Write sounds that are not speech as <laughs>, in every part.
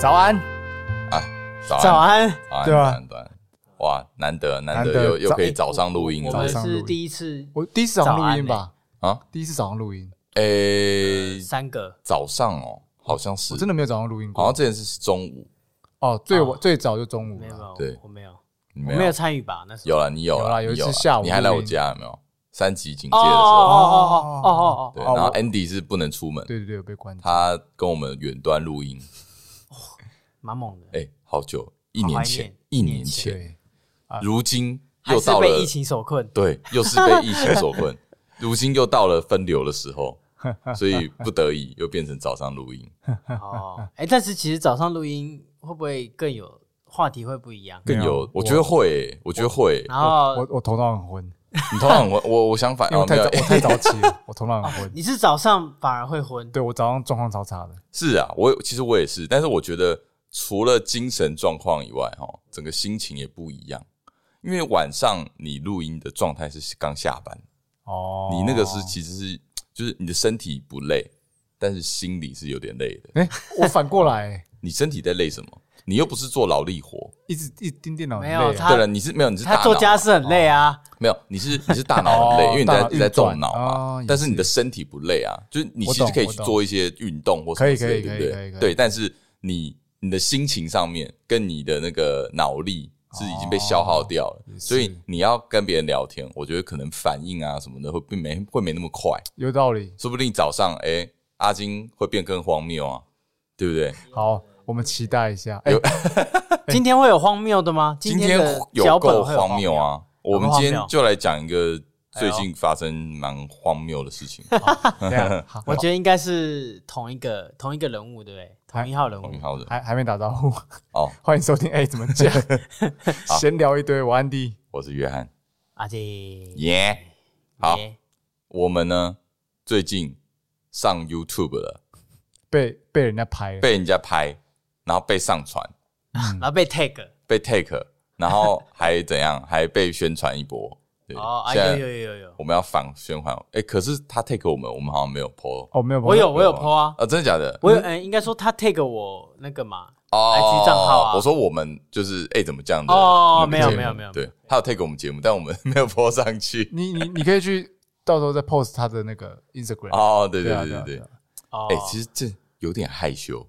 早安。啊，早安，早安，对啊早安，早安，哇，难得难得又又可以早上录音我了。们是第一次我第一次早上录音吧？啊！第一次早上录音，诶，三个，早上哦，好像是。我真的没有早上录音过。好像之前是中午，哦，最啊。晚最早就中午没有。对。我没有，没有？参与吧？那时候。有了，你有了，有有一次下午你还来我家有没有？三级警戒哦的时候，哦哦哦哦对，哦然后 Andy 是不能出门，对对对，被关。他跟我们远端录音，哦，蛮猛的，哎，好久，一年前一年前，对，如今又到了被疫，情所困。对，又是被疫情所困，<laughs> 如今又到了分流的时候，<laughs> 所以不得已又变成早上录音。哦，哎，但是其实早上录音会不会更有话题会不一样？更有，我觉得会欸，我觉得会。然后我我头脑很昏，你通常我我我相反哦，因为我太早我太早起了，我头脑很昏。<laughs> 你是早上反而会昏，对我早上状况超差的，是啊，我其实我也是，但是我觉得除了精神状况以外，哈，整个心情也不一样。因为晚上你录音的状态是刚下班，哦，你那个是其实是就是你的身体不累，但是心里是有点累的。哎，我反过来，<laughs> 你身体在累什么？你又不是做劳力活。一直一直盯电脑没有他对了，你是没有，你是大他脑做家事很累啊。没有，你是你是大脑很累，哦因为你在你在动脑嘛哦。但是你的身体不累啊，就是你其实可以去做一些运动或什么之类，对不对？对，但是你你的心情上面跟你的那个脑力是已经被消耗掉了，所以你要跟别人聊天，我觉得可能反应啊什么的会并没会没那么快，有道理。说不定早上哎阿金会变更荒谬啊，对不对？好，我们期待一下。哎，<laughs> 今天会有荒谬的吗？今天有脚本够荒谬！啊！我们今天就来讲一个最近发生蛮荒谬的事情。<laughs> <laughs> 我觉得应该是同一个同一个人物，对不对？同一号人物同。一号人还还没打招呼，哦，<laughs> 欢迎收听。哎，怎么讲？闲聊一堆，我安迪。我是约翰，阿弟，耶！好，我们呢最近上 YouTube 了，被被人家拍，被人家拍，然后被上传，然后被 tag 被 take，然后还怎样，还被宣传一波。对，哦，啊现在有有有有有，我们要反宣传。哎，可是他 take 我们，我们好像没有 po。哦，没有，我有我有 po 啊，啊，真的假的？我有嗯，应该说他 take 我那个嘛，哦 IG 账号啊我说我们就是哎，怎么这样的？哦那个节目没有没有没有对，他有 take 我们节目，但我们没有 po 上去。你你你可以去 <laughs> 到时候再 post 他的那个 Instagram。哦，对对对啊对对对对啊。哦，哎，其实这有点害羞，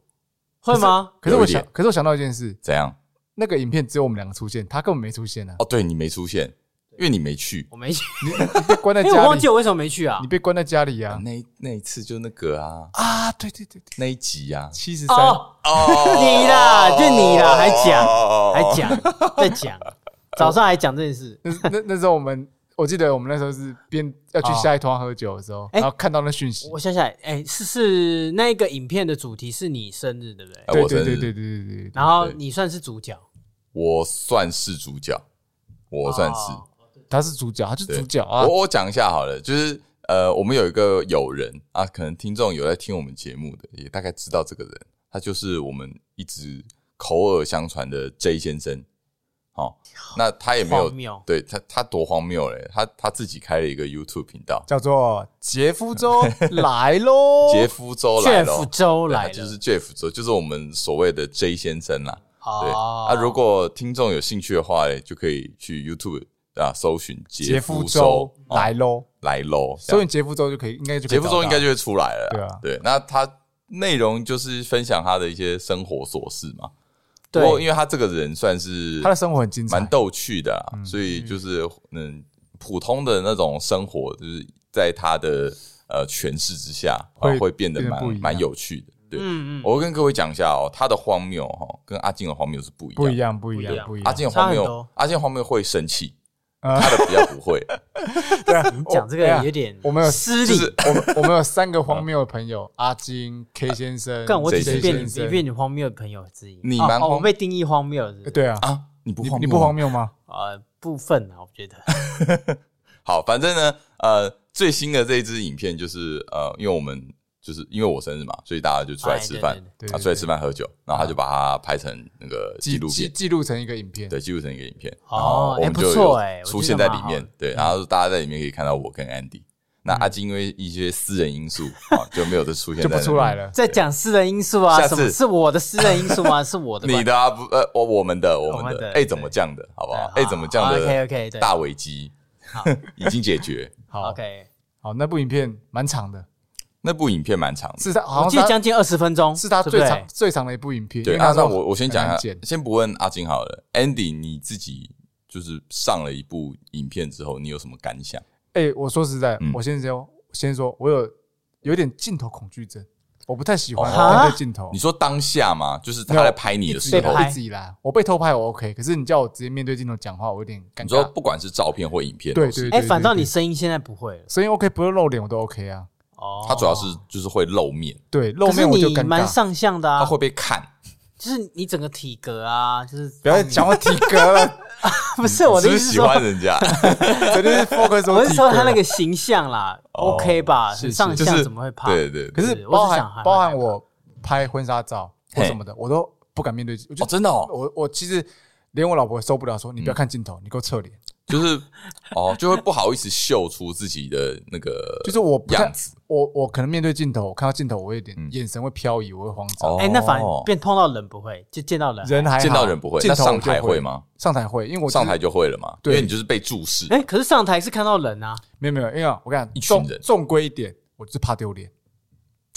会吗？可是我有一点想，可是我想到一件事，怎样？那个影片只有我们两个出现，他根本没出现啊！哦，对你没出现，因为你没去。我没去，你被关在因为我家，忘记我为什么没去啊。你。被关在家里啊！那一那一次就那个啊，啊，对对对对，那一集啊，七十三，哦，哦。你啦就你啦还讲讲还讲在讲，<laughs> 早上还讲这件事，那那那时候我们，我记得我们那时候是边要去下一团喝酒的时候，哎然后看到那讯息，我想起来，哎，是是那个影片的主题是你生日，对不对？对对对对对对对对，然后对。你算是主角，我算是主角，我算是。哦他是主角，他是主角啊！我我讲一下好了，就是呃，我们有一个友人啊，可能听众有在听我们节目的，也大概知道这个人，他就是我们一直口耳相传的 J 先生。哦、那他也没有对他他多荒谬嘞，他他自己开了一个 YouTube 频道，叫做杰夫州来喽，杰夫州来了，<laughs> 哦 Jeff 周来了，就是 Jeff 州，就是我们所谓的 J 先生啦。对，哦。啊，如果听众有兴趣的话嘞，就可以去 YouTube 啊搜寻杰杰夫夫州来喽，来喽，搜寻杰夫州就可以，应该就杰夫州应该就就会出来了。啦。对啊。对，那他内容就是分享他的一些生活琐事嘛。不对过因为他这个人算是他的生活很精彩。蛮，逗趣的啦，所以就是嗯，普通的那种生活，就是在他的呃诠释之下，啊会会变得蛮蛮有趣的。对，嗯嗯，我跟各位讲一下哦，他的荒谬哈，跟阿静的荒谬是不一样。不一样，不一样，不一样。阿静的荒谬阿静的荒谬会生气，啊他的比较不会。<laughs> 对啊，你讲这个有点我们有失礼就是，我们我们有三个荒谬的朋友，阿金、K 先生，干我只是先生。你变你荒谬的朋友之一。你蛮我被定义荒谬是对啊，啊，你不荒谬你你不荒谬吗？呃部分啊，我觉得。<laughs> 好，反正呢，呃，最新的这一支影片就是呃，因为我们就是因为我生日嘛，所以大家就出来吃饭啊，出来吃饭喝酒，然后他就把它拍成那个纪记记录片，记录成一个影片，对，记录成一个影片，哦然后我哎不们就出现在里面对，然后大家在里面可以看到我跟 Andy，那阿金因为一些私人因素啊，<laughs> 就没有再出现，就不出来了。在讲私人因素啊？什么是我的私人因素吗？是我的，<laughs> 你的啊？不呃，我我们的我们的的。哎，怎么降的？好不好？哎，怎么降的？OK OK，大危机已经解决。<laughs> 好 OK，好，那部影片蛮长的，那部影片蛮长的，是他好像我记得将近二十分钟，是他最长最长的一部影片。对，那我我先讲一下，先不问阿金好了，Andy 你自己就是上了一部影片之后，你有什么感想？哎，我说实在，我先说。先说，我有有点镜头恐惧症，我不太喜欢面对镜头。你说当下吗？就是他在拍你的时候，一直以来我被偷拍我 OK，可是你叫我直接面对镜头讲话，我有点感觉。你说不管是照片或影片，对对对。哎，反倒你声音现在不会了，声音 OK，不用露脸我都 OK 啊。哦，他主要是就是会露面，对，露面我就尴尬。蛮上相的啊，他会被看，就是你整个体格啊，就是不要讲我体格了。<laughs> 不是我的意思，喜欢人家，<laughs> 肯定是 focus。<laughs> 我是说他那个形象啦，OK 吧？是上相怎么会怕？对对。可是包含包含我拍婚纱照或什么的，我都不敢面对。哦，真的哦。我我其实连我老婆受不了，说你不要看镜头，你给我侧脸。就是哦，就会不好意思秀出自己的那个，就是我样子。我我可能面对镜头，我看到镜头，我有点眼神会漂移，我会慌张。哎，那反而变碰到人不会，就见到人，人还见到人不会。那上台会吗？上台会，因为我上台就会了嘛。因为你就是被注视。哎，可是上台是看到人啊。没有没有，因为我跟你讲，一群人，重归一点，我就是怕丢脸。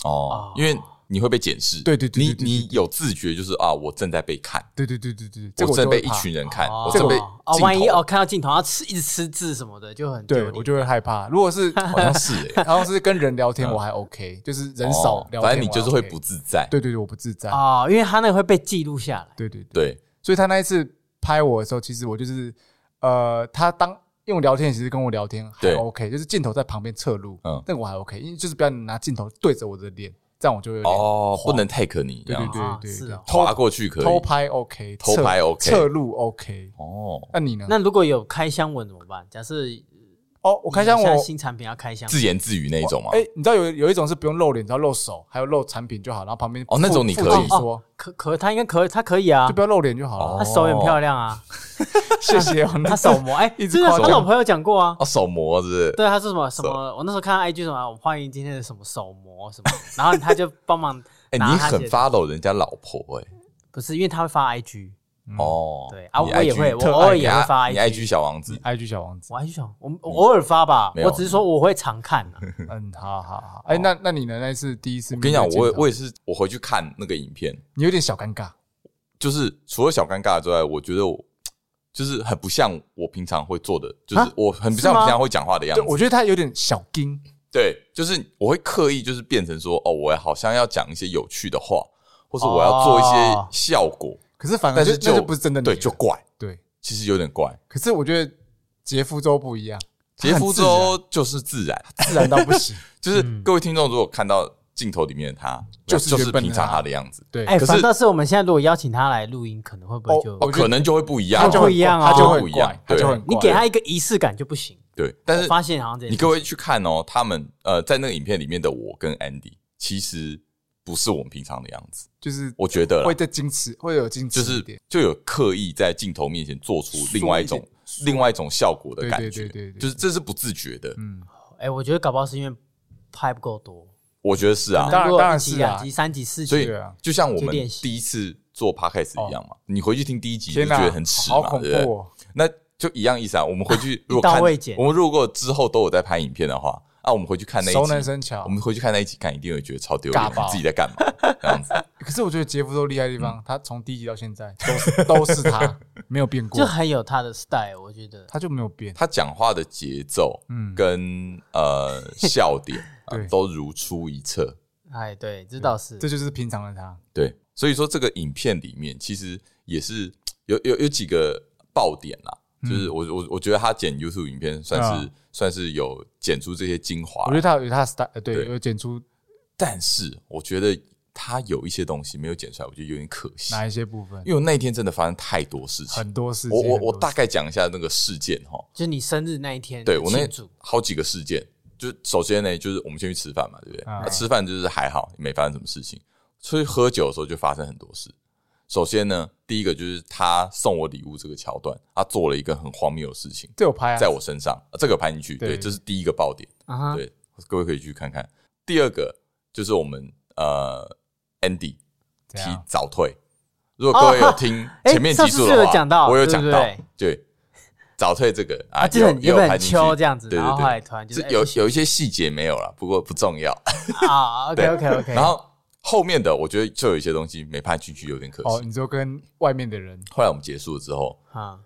哦，因为。你会被检视，对对对，你你有自觉，就是啊，我正在被看，对对对对对，我正被一群人看，我正被哦，万一哦看到镜头要吃一直吃字什么的，就很对我就会害怕。如果是 <laughs> 好像是哎，<laughs> 好像是跟人聊天我还 OK，就是人少聊天，反正你就是会不自在。对对对，我不自在。啊，因为他那个会被记录下来。对对对，所以他那一次拍我的时候，其实我就是呃，他当用聊天其实跟我聊天还 OK，就是镜头在旁边侧录，嗯，那我还 OK，因为就是不要拿镜头对着我的脸。这样我就有点哦，不能 take 你，对对对对，是啊，滑过去可以，偷拍 OK，偷拍 OK，侧录 OK，哦，那你呢？那如果有开箱文怎么办？假设哦，我开箱文新产品要开箱，自言自语那一种吗？哎，你知道有有一种是不用露脸，只要露手，还有露产品就好，然后旁边哦，那种你可以说可可，他应该可他可以啊，就不要露脸就好了。他手很漂亮啊，<laughs> 谢谢。<laughs> 他手模哎，真的他老朋友讲过啊，哦，手模是不是？对，他是什么什么？我那时候看到 IG 什么，我欢迎今天的什么手模什么，然后他就帮忙。<laughs> 哎，你很 follow 人家老婆哎？不是，因为他会发 IG 哦。对啊，我也会，我偶尔也会发 IG。你 IG 小王子，IG 小王子，我 IG 小，我我偶尔发吧。我只是说我会常看。<laughs> 嗯，好好好。哎，那那你呢？那是第一次。我跟你讲，我我也是，我回去看那个影片，你有点小尴尬。就是除了小尴尬之外，我觉得我就是很不像我平常会做的，就是我很不像我平常会讲话的样子。我觉得他有点小惊。对，就是我会刻意就是变成说，哦，我好像要讲一些有趣的话。或是我要做一些效果，可是反而是就不是真的，对，就怪，对，其实有点怪。可是我觉得杰夫州不一样，杰夫州就是自然，自然到不行。<laughs> 就是各位听众如果看到镜头里面的他，就是就是平常他的样子。对，哎，反倒是我们现在如果邀请他来录音，可能会不会就可能就会不一样，他就不一样啊，他就会不一样。对，你给他一个仪式感就不行。对，但是发现好像这，你各位去看哦，他们呃，在那个影片里面的我跟 Andy，其实。不是我们平常的样子，就是我觉得会在矜持，会有矜持，就是就有刻意在镜头面前做出另外一种另外一种效果的感觉，对对对，就是这是不自觉的。嗯，哎，我觉得搞不好是因为拍不够多，我觉得是啊，当然当然是两集、三集、四集，所以就像我们第一次做 podcast 一样嘛，你回去听第一集就觉得很耻嘛，对不对？那就一样意思啊。我们回去 <laughs> 如果看，我们如果之后都有在拍影片的话。啊，我们回去看那一集，熟能生巧。我们回去看那一集，看一定会觉得超丢脸，自己在干嘛这样子。<laughs> 可是我觉得杰夫都厉害的地方，他从第一集到现在都是都是他，没有变过，就很有他的 style。我觉得他就没有变，他讲话的节奏，嗯，跟呃 <laughs> 笑点，对，都如出一辙。哎，对，这倒是，这就是平常的他。对，所以说这个影片里面其实也是有有有几个爆点啦。就是我我我觉得他剪 YouTube 影片算是算是有剪出这些精华，我觉得他有他 style，对，有剪出，但是我觉得他有一些东西没有剪出来，我觉得有点可惜。哪一些部分？因为我那一天真的发生太多事情，很多事情。我我我大概讲一下那个事件哈，就你生日那一天，对我那好几个事件。就首先呢，就是我们先去吃饭嘛，对不对？啊吃饭就是还好，没发生什么事情。出去喝酒的时候就发生很多事。首先呢，第一个就是他送我礼物这个桥段，他做了一个很荒谬的事情。这有拍啊，在我身上，这个拍进去，对，这是第一个爆点。对，各位可以去看看。第二个就是我们呃 Andy 提早退，如果各位有听前面集数的话，我有讲到，对。早退这个啊，有有很秋这样子，然后后来突然就有有一些细节没有了，不过不重要啊。OK OK OK。然后后面的我觉得就有一些东西没拍进去，有点可惜。哦，你就跟外面的人。后来我们结束了之后啊，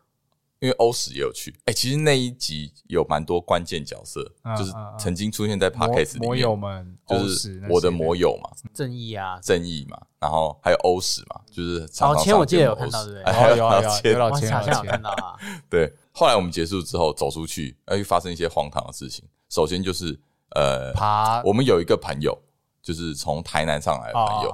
因为欧史也有去，哎，其实那一集有蛮多关键角色，就是曾经出现在 Podcast 里面。魔友们，就是我的魔友嘛，正义啊，正义嘛，然后还有欧史嘛，就是老千，我记得有看到对不对？有有有 <laughs> 有老千，好像有看到啊，对。后来我们结束之后走出去，哎，发生一些荒唐的事情。首先就是，呃，爬，我们有一个朋友，就是从台南上来的朋友，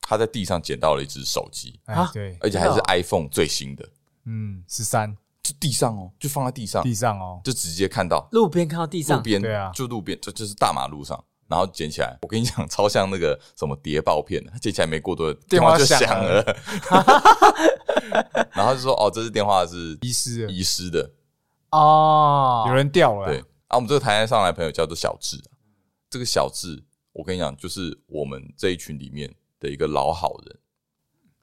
他在地上捡到了一只手机。啊，对，而且还是 iPhone 最新的，嗯，十三，就地上哦，就放在地上，地上哦，就直接看到。路边看到地上，路边对啊，就路边，就就是大马路上，然后捡起来。我跟你讲，超像那个什么谍报片的，捡起来没过多久，电话就响了。<laughs> 然后就说：“哦，这支电话是遗失遗失的。哦，有人掉了。”对。啊，我们这个台湾上来的朋友叫做小智，这个小智，我跟你讲，就是我们这一群里面的一个老好人。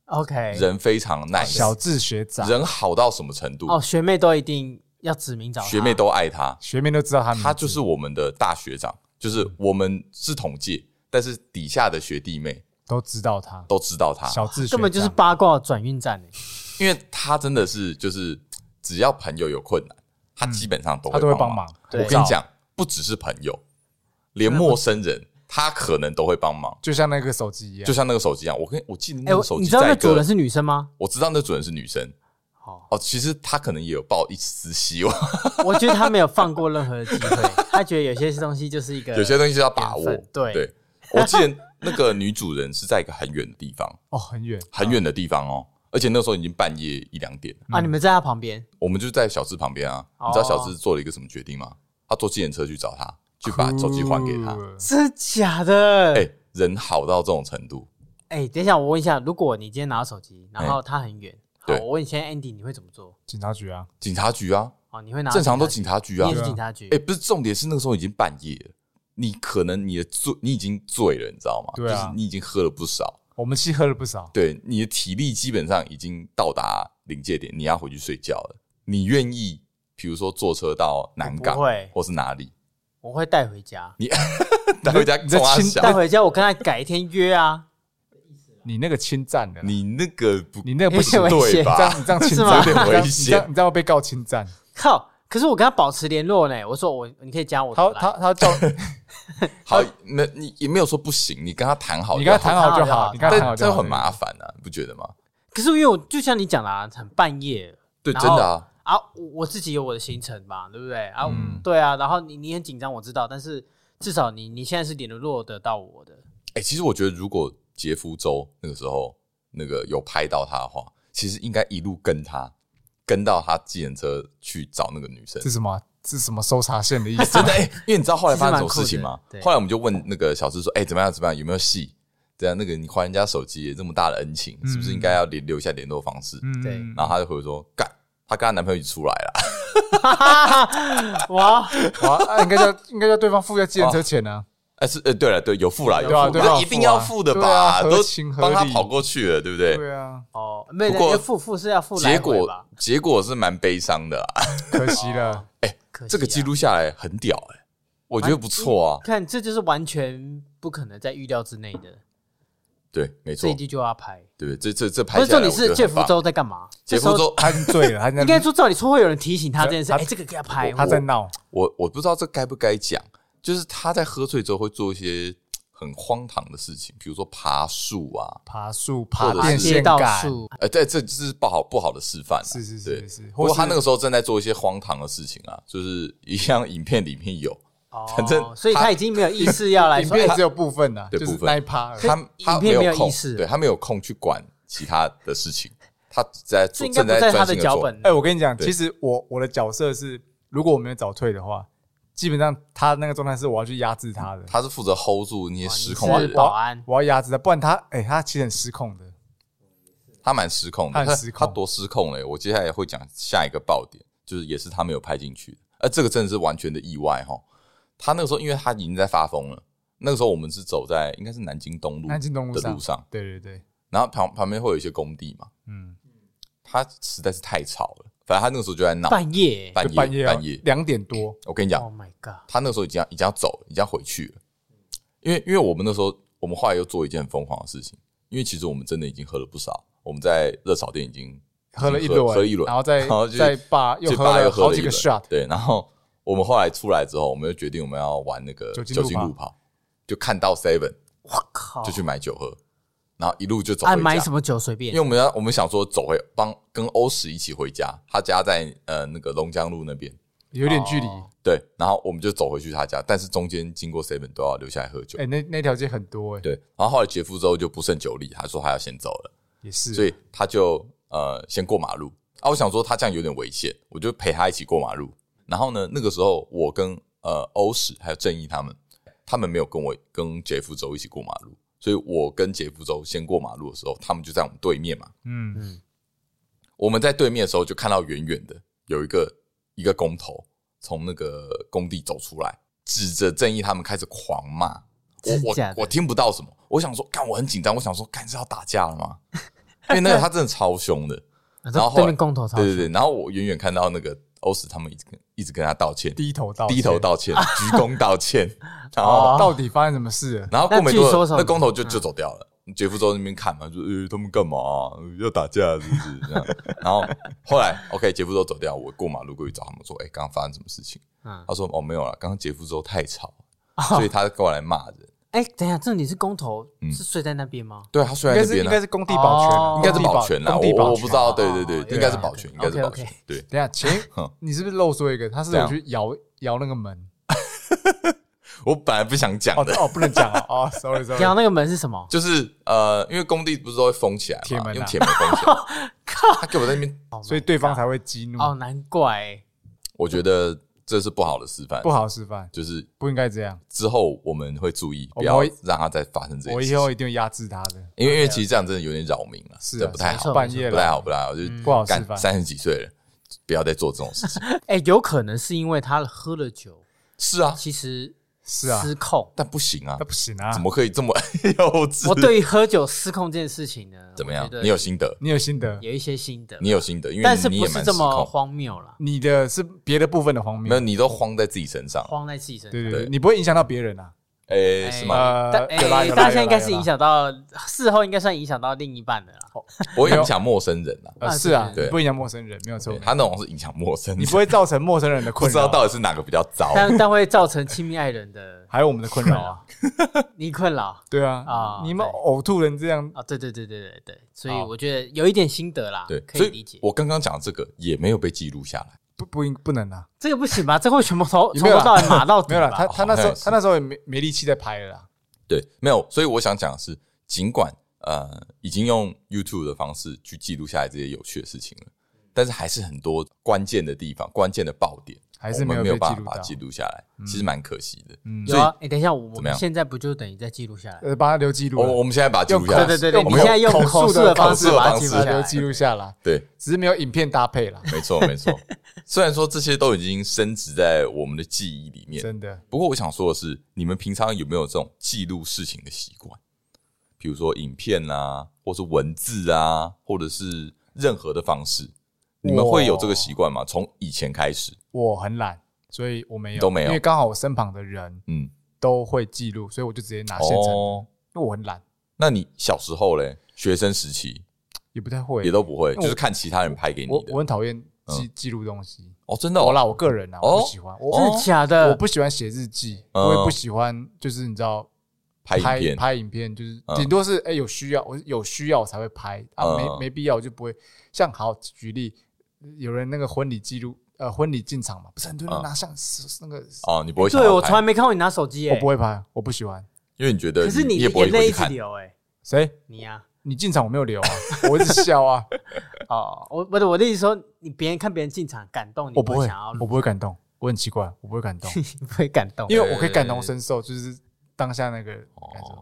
OK，人非常 nice，小智学长。人好到什么程度？哦，学妹都一定要指名找他，学妹都爱他，学妹都知道他，他就是我们的大学长，就是我们是同届，但是底下的学弟妹。都知道他，都知道他，小智根本就是八卦转运站，因为他真的是就是只要朋友有困难，他基本上都会他都会帮忙。我跟你讲，不只是朋友，连陌生人他可能都会帮忙。就像那个手机一样，就像那个手机一样。我跟我记得那个手机，你知道那主人是女生吗？我知道那主人是女生。哦，其实他可能也有抱一丝希望。<laughs> 我觉得他没有放过任何的机会，<laughs> 他觉得有些东西就是一个，有些东西是要把握。对对，我记得。那个女主人是在一个很远的地方 <laughs> 哦，很远很远的地方哦，而且那时候已经半夜一两点啊。你们在他旁边，我们就在小智旁边啊。你知道小智做了一个什么决定吗？他坐计程车去找他，去把手机还给他。真假的？哎，人好到这种程度。哎，等一下，我问一下，如果你今天拿到手机，然后他很远，对，我问你，现在 Andy 你会怎么做？警察局啊，警察局啊。哦，你会拿？正常都警察局啊，你也是警察局。哎，不是，重点是那个时候已经半夜了。你可能你的醉，你已经醉了，你知道吗？对啊，就是你已经喝了不少。我们其实喝了不少。对，你的体力基本上已经到达临界点，你要回去睡觉了。你愿意，比如说坐车到南港，或是哪里？我会带回家。你 <laughs> 带回家，你亲带回家，我跟他改一天约啊。你那个侵占的，你那个不，你那个不行对吧？这样你这样 <laughs> 侵占有点危险，你这样会被告侵占。靠！可是我跟他保持联络呢。我说我，你可以加我。他他他叫。好，那你也没有说不行，你跟他谈好，你跟他谈好就好。你跟他谈好就好，这很麻烦啊，你不觉得吗？可是因为我就像你讲的，很半夜，对，真的啊。啊，我自己有我的行程吧，对不对？啊，对啊。然后你你很紧张，我知道，但是至少你你现在是联络得到我的。哎，其实我觉得，如果杰夫州那个时候那个有拍到他的话，其实应该一路跟他跟到他计程车去找那个女生。是什么？是什么搜查线的意思？<laughs> 真的哎，因为你知道后来发生什么事情吗？后来我们就问那个小智说：“哎，怎么样？怎么样？有没有戏？对啊，那个你还人家手机，这么大的恩情，是不是应该要联留下联络方式？”对。然后他就回说：“干，他跟她男朋友一起出来了。<laughs> ”哇哇，应该叫应该叫对方付下计程车钱呢？哎，是呃，对了，对，有付了，有付，那一定要付的吧？都帮他跑过去了，对不对？对啊。哦，没有付付是要付，结果结果是蛮悲伤的，可惜了。哎。这个记录下来很屌哎，我觉得不错啊。看，这就是完全不可能在预料之内的。对，没错。这一季就要拍，对，这这这拍下来。不是，你是杰夫州在干嘛？杰夫州他醉了，他应该说照理说会有人提醒他这件事。哎，这个给他拍，他在闹。我我不知道这该不该讲，就是他在喝醉之后会做一些很荒唐的事情，比如说爬树啊，爬树、爬电线杆。呃，对，这就是不好不好的示范。是是是是。不过他那个时候正在做一些荒唐的事情啊，就是一样影片里面有，反正所以他已经没有意识要来。<laughs> 影片只有部分的，对部分那一趴，他他没有意识，对他没有空去管其他的事情，他在正在专心的做。哎，我跟你讲，其实我我的角色是，如果我没有早退的话。基本上他那个状态是我要去压制他的，他是负责 hold 住那些失控的保安，我要压制他，不然他哎，他其实很失控的，他蛮失控的，他失他多失控嘞！我接下来会讲下一个爆点，就是也是他没有拍进去的，而这个真的是完全的意外哈。他那个时候，因为他已经在发疯了。那个时候我们是走在应该是南京东路南京东路的路上，对对对。然后旁旁边会有一些工地嘛，嗯，他实在是太吵了。反正他那个时候就在闹，半夜半夜半夜半夜两点多。我跟你讲，Oh my god，他那个时候已经要已经要走了，已经要回去了。因为因为我们那时候，我们后来又做一件很疯狂的事情。因为其实我们真的已经喝了不少，我们在热炒店已经喝了一轮，喝了一轮，然后再然后再把又喝了好几个 shot。对，然后我们后来出来之后，我们就决定我们要玩那个酒精路跑。就看到 Seven，我靠，就去买酒喝，然后一路就走回家。买什么酒随便，因为我们要我们想说走回帮跟欧史一起回家，他家在呃那个龙江路那边，有点距离。对，然后我们就走回去他家，但是中间经过 Seven 都要留下来喝酒。哎，那那条街很多哎。对，然后后来杰夫之后就不胜酒力，他说他要先走了，也是，所以他就呃先过马路啊。我想说他这样有点危险，我就陪他一起过马路。然后呢，那个时候我跟呃欧史还有正义他们。他们没有跟我跟杰夫州一起过马路，所以我跟杰夫州先过马路的时候，他们就在我们对面嘛。嗯嗯，我们在对面的时候就看到远远的有一个一个工头从那个工地走出来，指着正义他们开始狂骂。我我我听不到什么，我想说，干我很紧张，我想说，干是要打架了吗？<laughs> 因为那个他真的超凶的，然后对面工头超对对对，然后我远远看到那个。欧史他们一直跟一直跟他道歉，低头道低头道歉，鞠躬道歉，<laughs> 然后到底发生什么事？然后过没多久，那工头就就走掉了。杰夫州那边看嘛，就呃他们干嘛要打架是不是这样？<laughs> 然后后来 OK，杰夫州走掉，我过马路过去找他们说，哎，刚刚发生什么事情？他说哦没有了，刚刚杰夫州太吵，<laughs> 所以他过来骂人。哎，等一下，这里是工头，是睡在那边吗？对，他睡在那边，应该是工地保全，应该是保全啦。我我不知道，对对对，应该是保全，应该是保全。对，等下，请 <laughs> 你是不是漏说一个？他是有去摇摇那个门。<laughs> 我本来不想讲的，哦，不能讲啊。哦，sorry sorry。摇那个门是什么？就是呃，因为工地不是都会封起来嘛，用铁门封起来。<laughs> 靠，他给我在那边，所以对方才会激怒。哦，难怪。我觉得。这是不好的示范，不好示范，就是不应该这样。之后我们会注意，不要让它再发生这些。我以后一定会压制他的，因为因为其实这样真的有点扰民了，是不太好，半夜不太好，不太好，就不好示范。三十几岁了，不要再做这种事情。<laughs> 哎，有可能是因为他喝了酒，是啊，其实。是啊，失控，但不行啊，那不行啊，怎么可以这么 <laughs> 幼稚？我对于喝酒失控这件事情呢，怎么样？你有心得？你有心得？有一些心得，你有心得，因为但是不是这么荒谬了？你的是别的部分的荒谬，没有，你都慌在自己身上，慌在自己身上，对对对，你不会影响到别人啊。诶，是吗？但诶，大家应该是影响到事后，应该算影响到另一半的啦。不会 <laughs> 影响陌生人啊，是啊，对，不影响陌生人，没有错。他那种是影响陌生人，你不会造成陌生人的困扰。不知道到底是哪个比较糟，但但会造成亲密爱人的，<laughs> 还有我们的困扰啊。你困扰？<laughs> 对啊，啊，你们呕吐人这样啊？对对对对对对，所以我觉得有一点心得啦，对，可以理解。我刚刚讲这个也没有被记录下来。不不应不能啊，这个不行吧？<laughs> 这会全部从从头到尾码到底。没有了，他他那时候他那时候也没没力气在拍了啦。对，没有，所以我想讲的是，尽管呃已经用 YouTube 的方式去记录下来这些有趣的事情了，但是还是很多关键的地方、关键的爆点，还是没有没有办法记录下来，其实蛮可惜的。嗯，有啊，哎，等一下，我们现在不就等于在记录下来？呃，把它留记录。我我们现在把它记录下来。对对对，我们现在用口述的方式把它留记录下来。对，只是没有影片搭配了。没错没错，<laughs> 虽然说这些都已经升值在我们的记忆里面，真的。不过我想说的是，你们平常有没有这种记录事情的习惯？比如说影片啊，或是文字啊，或者是任何的方式，你们会有这个习惯吗？从以前开始，我很懒。所以我没有，都没有，因为刚好我身旁的人，嗯，都会记录，所以我就直接拿现成。因为我很懒。那你小时候嘞，学生时期也不太会，也都不会，就是看其他人拍给你的。我很讨厌记记录东西。哦，真的？我啦，我个人啊，我不喜欢。真的假的？我不喜欢写日记，我也不喜欢，就是你知道，拍影片，拍影片，就是顶多是哎有需要，我有需要我才会拍啊，没没必要我就不会。像好举例，有人那个婚礼记录。呃，婚礼进场嘛，不是很多人拿相是那个哦，你不会？对，我从来没看过你拿手机，我不会拍，我不喜欢，因为你觉得，可是你眼泪一直流，哎，谁？你呀？你进场我没有流啊，<laughs> 我一直笑啊。<laughs> 哦，我不是我的意思说，你别人看别人进场感动，我不会，我不会感动，我很奇怪，我不会感动，<laughs> 不会感动，因为我可以感同身受，就是当下那个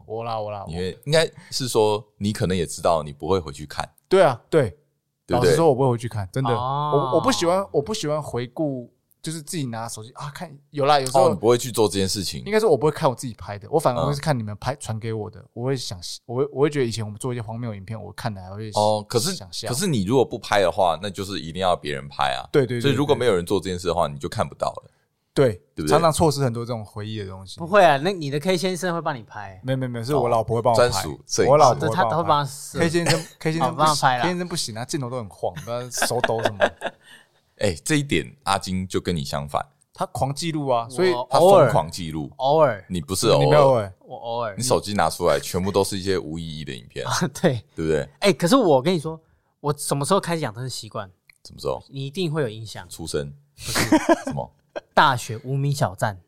我啦我啦，因为应该是说你可能也知道，你不会回去看，对啊，对，老实说，我不会回去看，真的，我我不喜欢，我不喜欢回顾。就是自己拿手机啊看，有啦，有时候、哦、你不会去做这件事情。应该说，我不会看我自己拍的，我反而会是看你们拍传给我的。我会想，我会我会觉得以前我们做一些荒谬影片，我看的还会哦。可是可是你如果不拍的话，那就是一定要别人拍啊。对对，对对。所以如果没有人做这件事的话，你就看不到了。对，对不对？常常错失很多这种回忆的东西。不会啊，那你的 K 先生会帮你拍？没有没有没有，是我老婆会帮我拍。专属摄影，我老婆他都会帮 K 先生 <laughs> K 先生帮他拍 K 先生不行啊，镜头都很晃，手抖什么。<laughs> 哎，这一点阿金就跟你相反。他狂记录啊，所以他疯狂记录。偶尔，你不是偶尔，你没有偶尔，我偶尔。你手机拿出来，全部都是一些无意义的影片。<laughs> 对，对不对？哎，可是我跟你说，我什么时候开始养成习惯？什么时候？你一定会有影响。出生？不是什么？大学无名小站。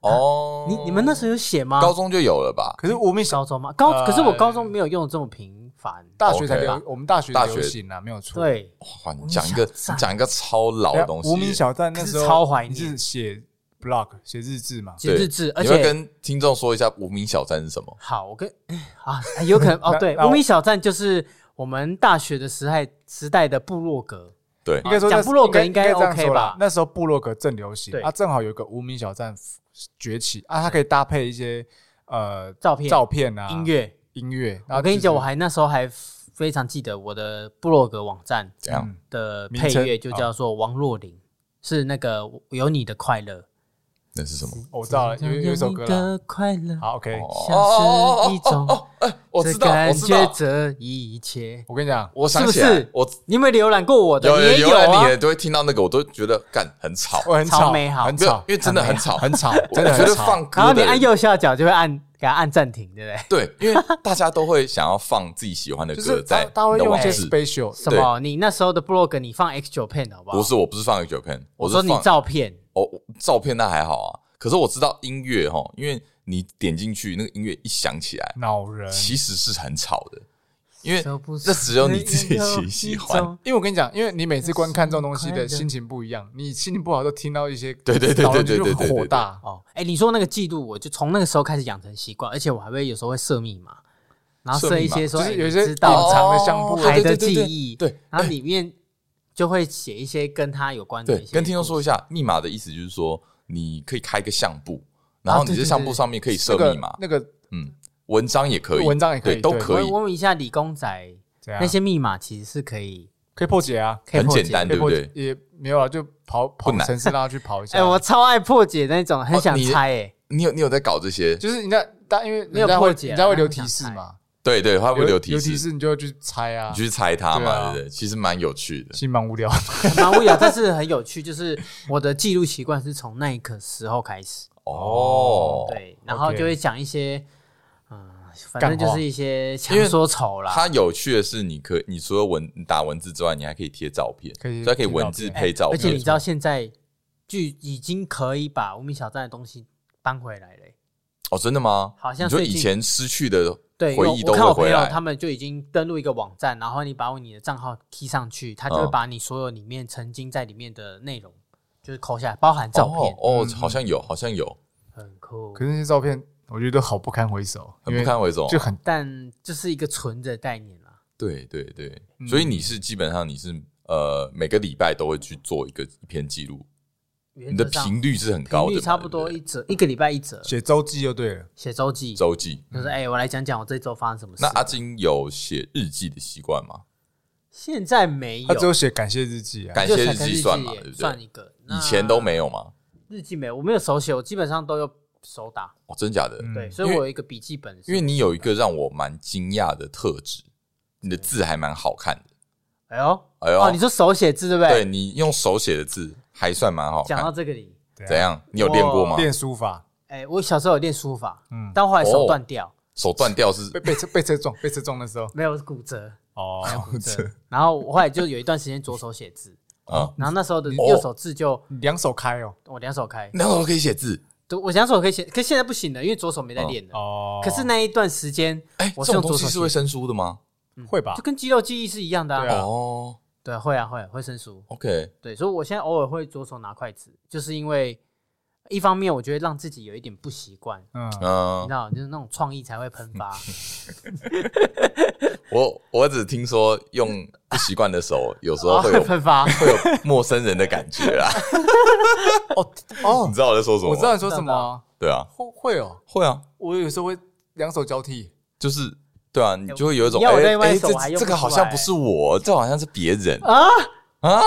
哦，你你们那时候有写吗？高中就有了吧？可是无名高中吗？高，可是我高中没有用的这么频繁。大学才流，我们大学大学行啊，没有错。对，哇，你讲一个讲一个超老的东西。无名小站那时候超怀念，是写。blog 写日志嘛，写日志，而且跟听众说一下无名小站是什么？好，我跟 <laughs> 啊，有可能哦，对，无名小站就是我们大学的时代时代的部落格，对，应该说讲部落格应该 OK 吧？那时候部落格正流行，啊，正好有个无名小站崛起啊，它可以搭配一些呃照片、照片啊、音乐、音乐。我跟你讲，我还那时候还非常记得我的部落格网站这样的配乐就叫做王若琳，是那个有你的快乐。那是什么？我知道了，有有一首歌了。好，OK。像是一种，我知道，感觉这一切。我跟你讲，我想起来，我你有没有浏览过我的？有也有啊。你都会听到那个，我都觉得干很吵，很吵，很吵，因为真的很吵，很吵，真的觉得放歌。然后你按右下角就会按给他按暂停，对不对？对，因为大家都会想要放自己喜欢的歌在。他会用一些 special 什么？你那时候的 blog 你放 X 九 pen 好不好？不是，我不是放 X 九 pen，我说你照片。哦，照片那还好啊。可是我知道音乐哈，因为你点进去那个音乐一响起来，恼人，其实是很吵的，因为这只有你自己喜欢。因为我跟你讲，因为你每次观看这种东西的心情不一样，你心情不好都听到一些，对对对对对对对，火大哦。哎，你说那个记录，我就从那个时候开始养成习惯，而且我还会有时候会设密码，然后设一些说就是有一些隐藏的相簿、海的记忆，对，然后里面就会写一些跟他有关的。对，跟听众说一下，密码的意思就是说你可以开一个相簿。然后你在相簿上面可以设密码，那个嗯，文章也可以，文章也可以，都可以。我问一下理工仔，那些密码其实是可以可以破解啊，很简单，对不对？也没有啊，就跑跑城市，让他去跑一下。<laughs> 哎，我超爱破解那种，很想猜。哎，你有你有在搞这些？就是你在，但因为没有破解，人家会留提示嘛。对对，他会留提示，留提示你就要去猜啊，你去猜它嘛，对不对？其实蛮有趣的，其实蛮无聊，蛮无聊，但是很有趣。就是我的记录习惯是从那一刻时候开始。哦，对，然后就会讲一些，嗯，反正就是一些强说丑啦。它有趣的是，你可以，你除了文打文字之外，你还可以贴照片，所以可以文字配照片。而且你知道现在就已经可以把无名小站的东西搬回来了。哦，真的吗？好像说以前失去的对回忆都会回来。我看我朋友他们就已经登录一个网站，然后你把你的账号 key 上去，他就会把你所有里面曾经在里面的内容。就是抠下来，包含照片。哦，好像有，好像有，很酷。可是那些照片，我觉得好不堪回首，很不堪回首，就很，但就是一个存的概念啦。对对对，所以你是基本上你是呃每个礼拜都会去做一个一篇记录，你的频率是很高的，差不多一折一个礼拜一折，写周记就对了，写周记，周记。就是哎，我来讲讲我这周发生什么事。那阿金有写日记的习惯吗？现在没有，他只有写感谢日记啊，感谢日记算嘛，对不对？算一个。以前都没有吗？日记没有，我没有手写，我基本上都有手打。哦，真假的？对，所以我有一个笔记本。因为你有一个让我蛮惊讶的特质，你的字还蛮好看的。哎呦，哎呦，你说手写字对不对？对，你用手写的字还算蛮好看。讲到这个里，怎样？你有练过吗？练书法。哎，我小时候有练书法，嗯，但后来手断掉。手断掉是被被车被车撞，被车撞的时候没有骨折。哦，骨折然后我后来就有一段时间左手写字，然后那时候的右手字就两手开哦，我两手开，两手可以写字，对，我两手可以写，可现在不行了，因为左手没在练了。哦，可是那一段时间，哎，我这种东西是会生疏的吗？会吧，就跟肌肉记忆是一样的啊。哦，对，会啊，会会生疏。OK，对，所以我现在偶尔会左手拿筷子，就是因为一方面我觉得让自己有一点不习惯，嗯，你知道，就是那种创意才会喷发。<laughs> 我我只听说用不习惯的手，有时候会有喷发，会有陌生人的感觉啊。哦 <laughs> 哦，<laughs> 你知道我在说什么？我知道你说什么。对啊，会会哦，会啊。我有时候会两手交替，就是对啊，你就会有一种哎哎，这这个好像不是我，这好像是别人啊啊。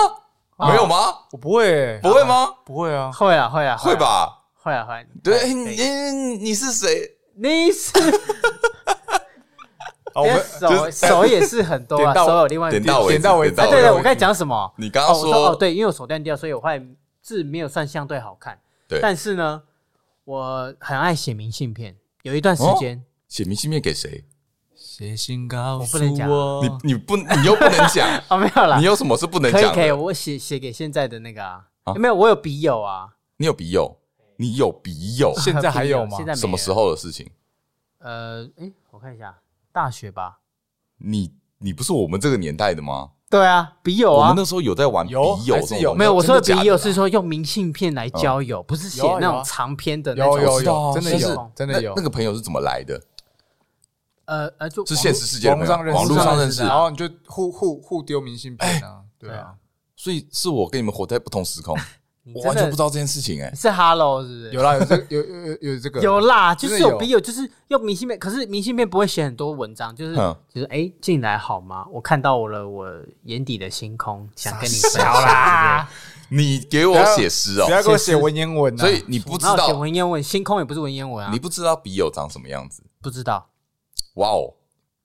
没有吗？我不会，不会吗？不会啊，会啊，会啊，会吧？会啊，会。对，你你是谁？你是？我们手手也是很多啊，手有另外点到点到为止。对对，我该讲什么？你刚刚说哦，对，因为我手断掉，所以我画字没有算相对好看。对，但是呢，我很爱写明信片，有一段时间写明信片给谁？写信告诉我，我不能讲，你你不你又不能讲 <laughs> 哦？没有啦，你有什么是不能讲？可以可以，我写写给现在的那个啊，没有，我有笔友啊。你有笔友？你有笔友？<laughs> 现在还有吗？<laughs> 现在什么时候的事情？呃，哎，我看一下，大学吧。你你不是我们这个年代的吗？对啊，笔友啊。我们那时候有在玩笔友，还是有？没有，我说的笔友是说用明信片来交友，不是写那种长篇的那种。有有有，真的有，真的有。那个朋友是怎么来的？呃呃，就是现实世界网络上认识，网络上认识，然后你就互互互丢明信片啊，对啊，所以是我跟你们活在不同时空，<laughs> 我完全不知道这件事情哎，是 Hello 是不是？有啦，有这有有有这个有啦，就是有笔友，就是用明信片，可是明信片不会写很多文章，就是就是哎进来好吗？我看到我了我眼底的星空，想跟你分享啦。<laughs> 你给我写诗哦，不要给我写文言文，所以你不知道写文言文，星空也不是文言文啊，你不知道笔友长什么样子，不知道。哇哦！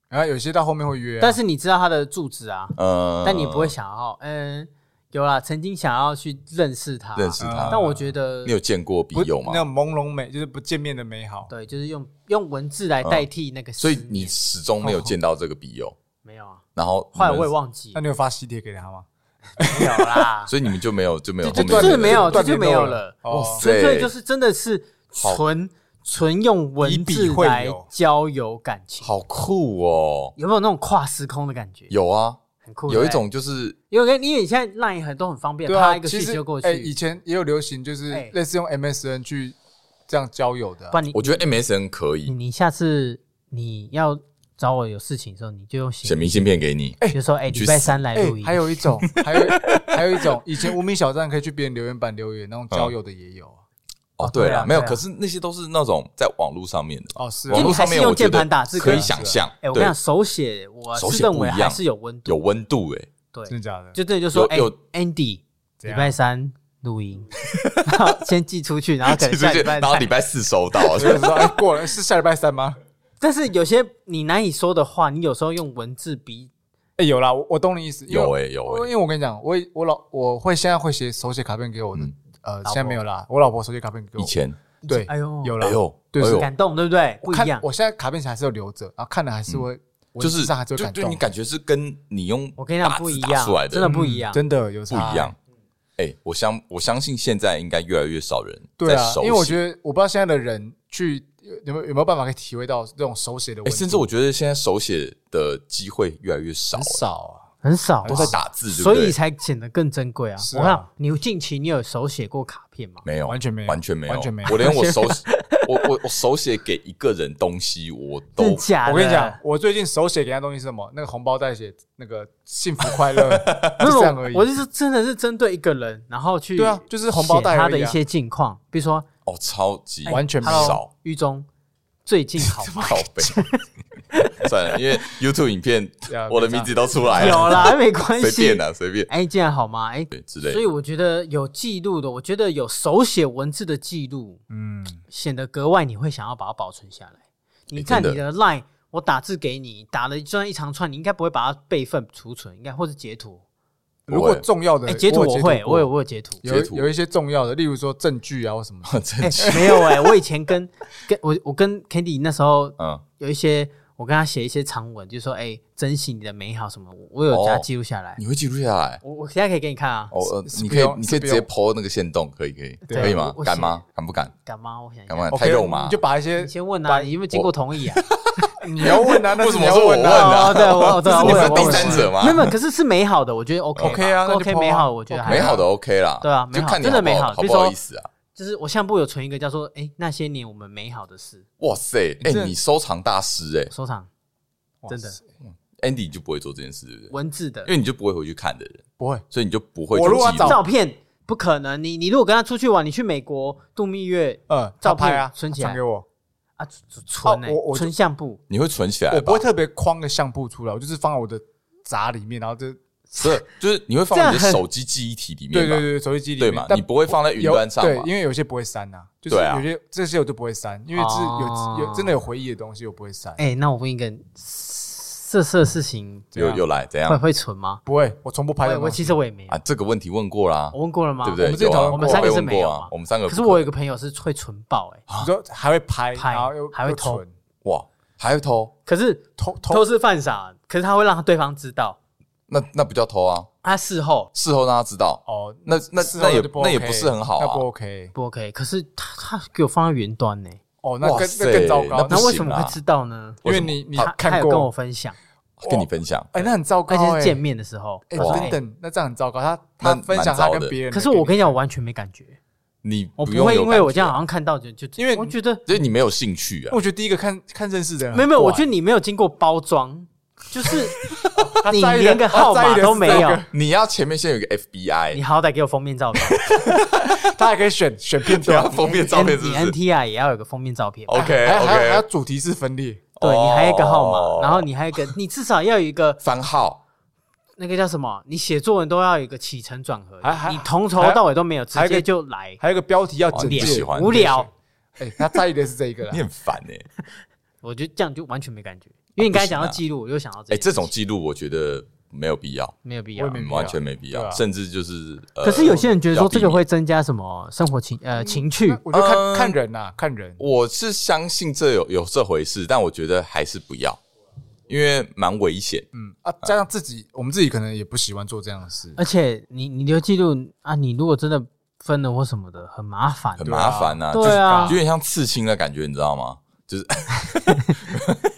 然后有些到后面会约，但是你知道他的住址啊，嗯，但你不会想要，嗯，有啦，曾经想要去认识他，认识他，但我觉得你有见过笔友吗？那种朦胧美，就是不见面的美好，对，就是用用文字来代替那个，所以你始终没有见到这个笔友，<laughs> 没有啊。然后后来我也忘记，那你有发喜帖给他吗？没有啦，<laughs> 所以你们就没有就没有，就就是没有，这就没有了。哇塞，纯粹就是真的是纯。纯用文字来交友感情，好酷哦！有没有那种跨时空的感觉？有啊，很酷。有一种就是，因为因为你现在 Line 很都很方便，拍一个讯息就过去。哎，以前也有流行，就是类似用 MSN 去这样交友的。不然你，我觉得 MSN 可以。你下次你要找我有事情的时候，你就用写明信片给你，就说哎，礼拜三来录音。还有一种，还有还有一种，<laughs> 以前无名小站可以去别人留言板留言，那种交友的也有。哦，对了，没有，可是那些都是那种在网络上面的。哦，是网络上面用键盘打字可以想象。哎，我跟你讲，手写我是认为还是有温度，有温度哎，对，真的假的？就对，就说哎，Andy，礼拜三录音，<laughs> <laughs> 先寄出去，然后等下礼拜，然后礼拜四收到，<laughs> 所以说哎，过了是下礼拜三吗？但是有些你难以说的话，你有时候用文字比，哎，有啦，我我懂你意思，有哎有，因为我跟你讲，我我老我会现在会写手写卡片给我的，呃，现在没有啦，我老婆手写卡片给我，以前。对，哎呦，有了，哎呦，对，感动，对不对？不一样。我现在卡片还是有留着，然后看了还是会，就是上还是会感动。就你感觉是跟你用我跟你讲不一样，真的不一样，真的有不一样。哎，我相我相信现在应该越来越少人对啊，因为我觉得我不知道现在的人去有没有有没有办法可以体会到这种手写的。哎，甚至我觉得现在手写的机会越来越少，少啊。很少，都在打字，所以才显得更珍贵啊！我看你近期你有手写过卡片吗？没有，完全没有，完全没有，完全没有。我连我手写，<laughs> 我我我手写给一个人东西，我都假的。我跟你讲，我最近手写给他东西是什么？那个红包袋写那个幸福快乐，就这样而已。我就是真的是针对一个人，然后去对啊，就是红包袋他的一些近况，比如说哦，超级完全没有。玉中最近 <laughs> 好吗？<laughs> 算了，因为 YouTube 影片，<laughs> 我的名字都出来了。有啦，没关系，随便啦，随便。哎，这样好吗？哎，对，之类。所以我觉得有记录的，我觉得有手写文字的记录，嗯，显得格外你会想要把它保存下来。你看你的 Line，我打字给你，打了就算一长串，你应该不会把它备份储存，应该或是截图。如果重要的，哎，截图我会，我有我有截图，有有一些重要的，例如说证据啊或什么。<laughs> 证据没有哎，我以前跟 <laughs> 跟我我跟 Candy 那时候，嗯，有一些。我跟他写一些长文，就是说，哎，珍惜你的美好什么，我有给他记录下来。你会记录下来？我我现在可以给你看啊。哦，你可以，你可以直接 po 那个线洞，可以可以，可以吗？敢吗？敢不敢？敢吗？我想敢吗？太肉麻。你就把一些，你先问啊，你有没有经过同意啊？<laughs> 你要问啊？<laughs> 为什么是我问啊？对，我对，<laughs> 你是第三者吗？没有，可是是美好的，我觉得 OK。OK 啊，OK 美好，我觉得美好的 OK 啦。对啊，就看你真的美好。好不好意思啊？就是我相簿有存一个叫做“哎，那些年我们美好的事”。哇塞，哎，你收藏大师哎，收藏，真的。Andy 就不会做这件事，对不对？文字的，因为你就不会回去看的人，不会，所以你就不会。我如果找照片，不可能。你你如果跟他出去玩，你去美国度蜜月，呃，照片啊，存起来给我啊，存我我存相簿，你会存起来？我不会特别框个相簿出来，我就是放在我的杂里面，然后就。是，就是你会放在你的手机记忆体里面，对对对，手机记忆体里面，对嘛？你不会放在云端上，对，因为有些不会删呐，就是有些这些我都不会删，因为是有有真的有回忆的东西，我不会删。哎，那我问一个色色事情，又又来，怎样？会会存吗？不会，我从不拍。我其实我也没啊，这个问题问过啦，我问过了吗？对不对？我们这讨论，我们三个是没有啊，我们三个。可是我有一个朋友是会存爆，哎，你说还会拍，拍，然后又还会偷，哇，还会偷？可是偷偷是犯傻，可是他会让对方知道。那那不叫偷啊！他事后事后让他知道哦，那那那也那也不是很好啊，不 OK 不 OK。可是他他给我放在云端呢，哦，那更那更糟糕。那为什么会知道呢？因为你你他有跟我分享，跟你分享，哎，那很糟糕。而且是见面的时候，哎，等等，那这样很糟糕。他他分享他跟别人，可是我跟你讲，我完全没感觉。你我不会因为我这样好像看到就就，因为我觉得，所以你没有兴趣啊。我觉得第一个看看认识的人，没有没有，我觉得你没有经过包装。就是 <laughs> 你连个号码都没有，你要前面先有一个 FBI，你好歹给我封面照片，<laughs> 他还可以选选片段，封面照片，你 NTR 也要有个封面照片，OK，还还要主题是分裂，对你还有一个号码，然后你还有一个，你至少要有一个番号，那个叫什么？你写作文都要有一个起承转合，你从头到尾都没有，直接就来，还有一个标题要简洁，无聊，哎，他在意的是这一个，<laughs> 你很烦哎，我觉得这样就完全没感觉。因为你刚才讲到记录，我就想到这。哎，这种记录我觉得没有必要，没有必要，完全没必要，甚至就是。可是有些人觉得说这个会增加什么生活情呃情趣，我就看看人呐，看人。我是相信这有有这回事，但我觉得还是不要，因为蛮危险。嗯啊，加上自己，我们自己可能也不喜欢做这样的事。而且你你留记录啊，你如果真的分了或什么的，很麻烦，很麻烦呐。对啊，有点像刺青的感觉，你知道吗？就是。<laughs>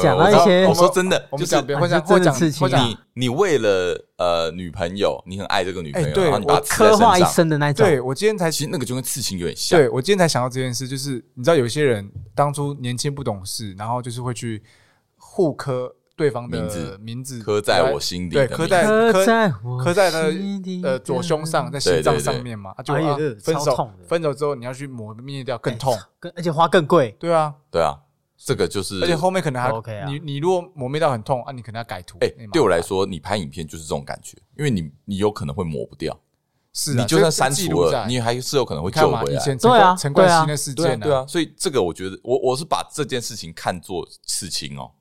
讲到一些，我说真的，就是会讲会讲你你为了呃女朋友，你很爱这个女朋友，然后你把刻画一生的那种。对我今天才，其实那个就跟刺青有点像。对我今天才想到这件事，就是你知道有些人当初年轻不懂事，然后就是会去互刻对方的名字，名字刻在我心底，对，刻在刻在刻在他的呃左胸上，在心脏上面嘛，就分手分手之后你要去抹灭掉，更痛，更而且花更贵。对啊，对啊。这个就是，而且后面可能还你你如果磨灭到很痛啊，你可能要改图。哎，对我来说，你拍影片就是这种感觉，因为你你有可能会抹不掉，是你就算删除了，你还是有可能会救回来。对啊，陈冠希的事件，对啊，所以这个我觉得，我我是把这件事情看作刺青哦。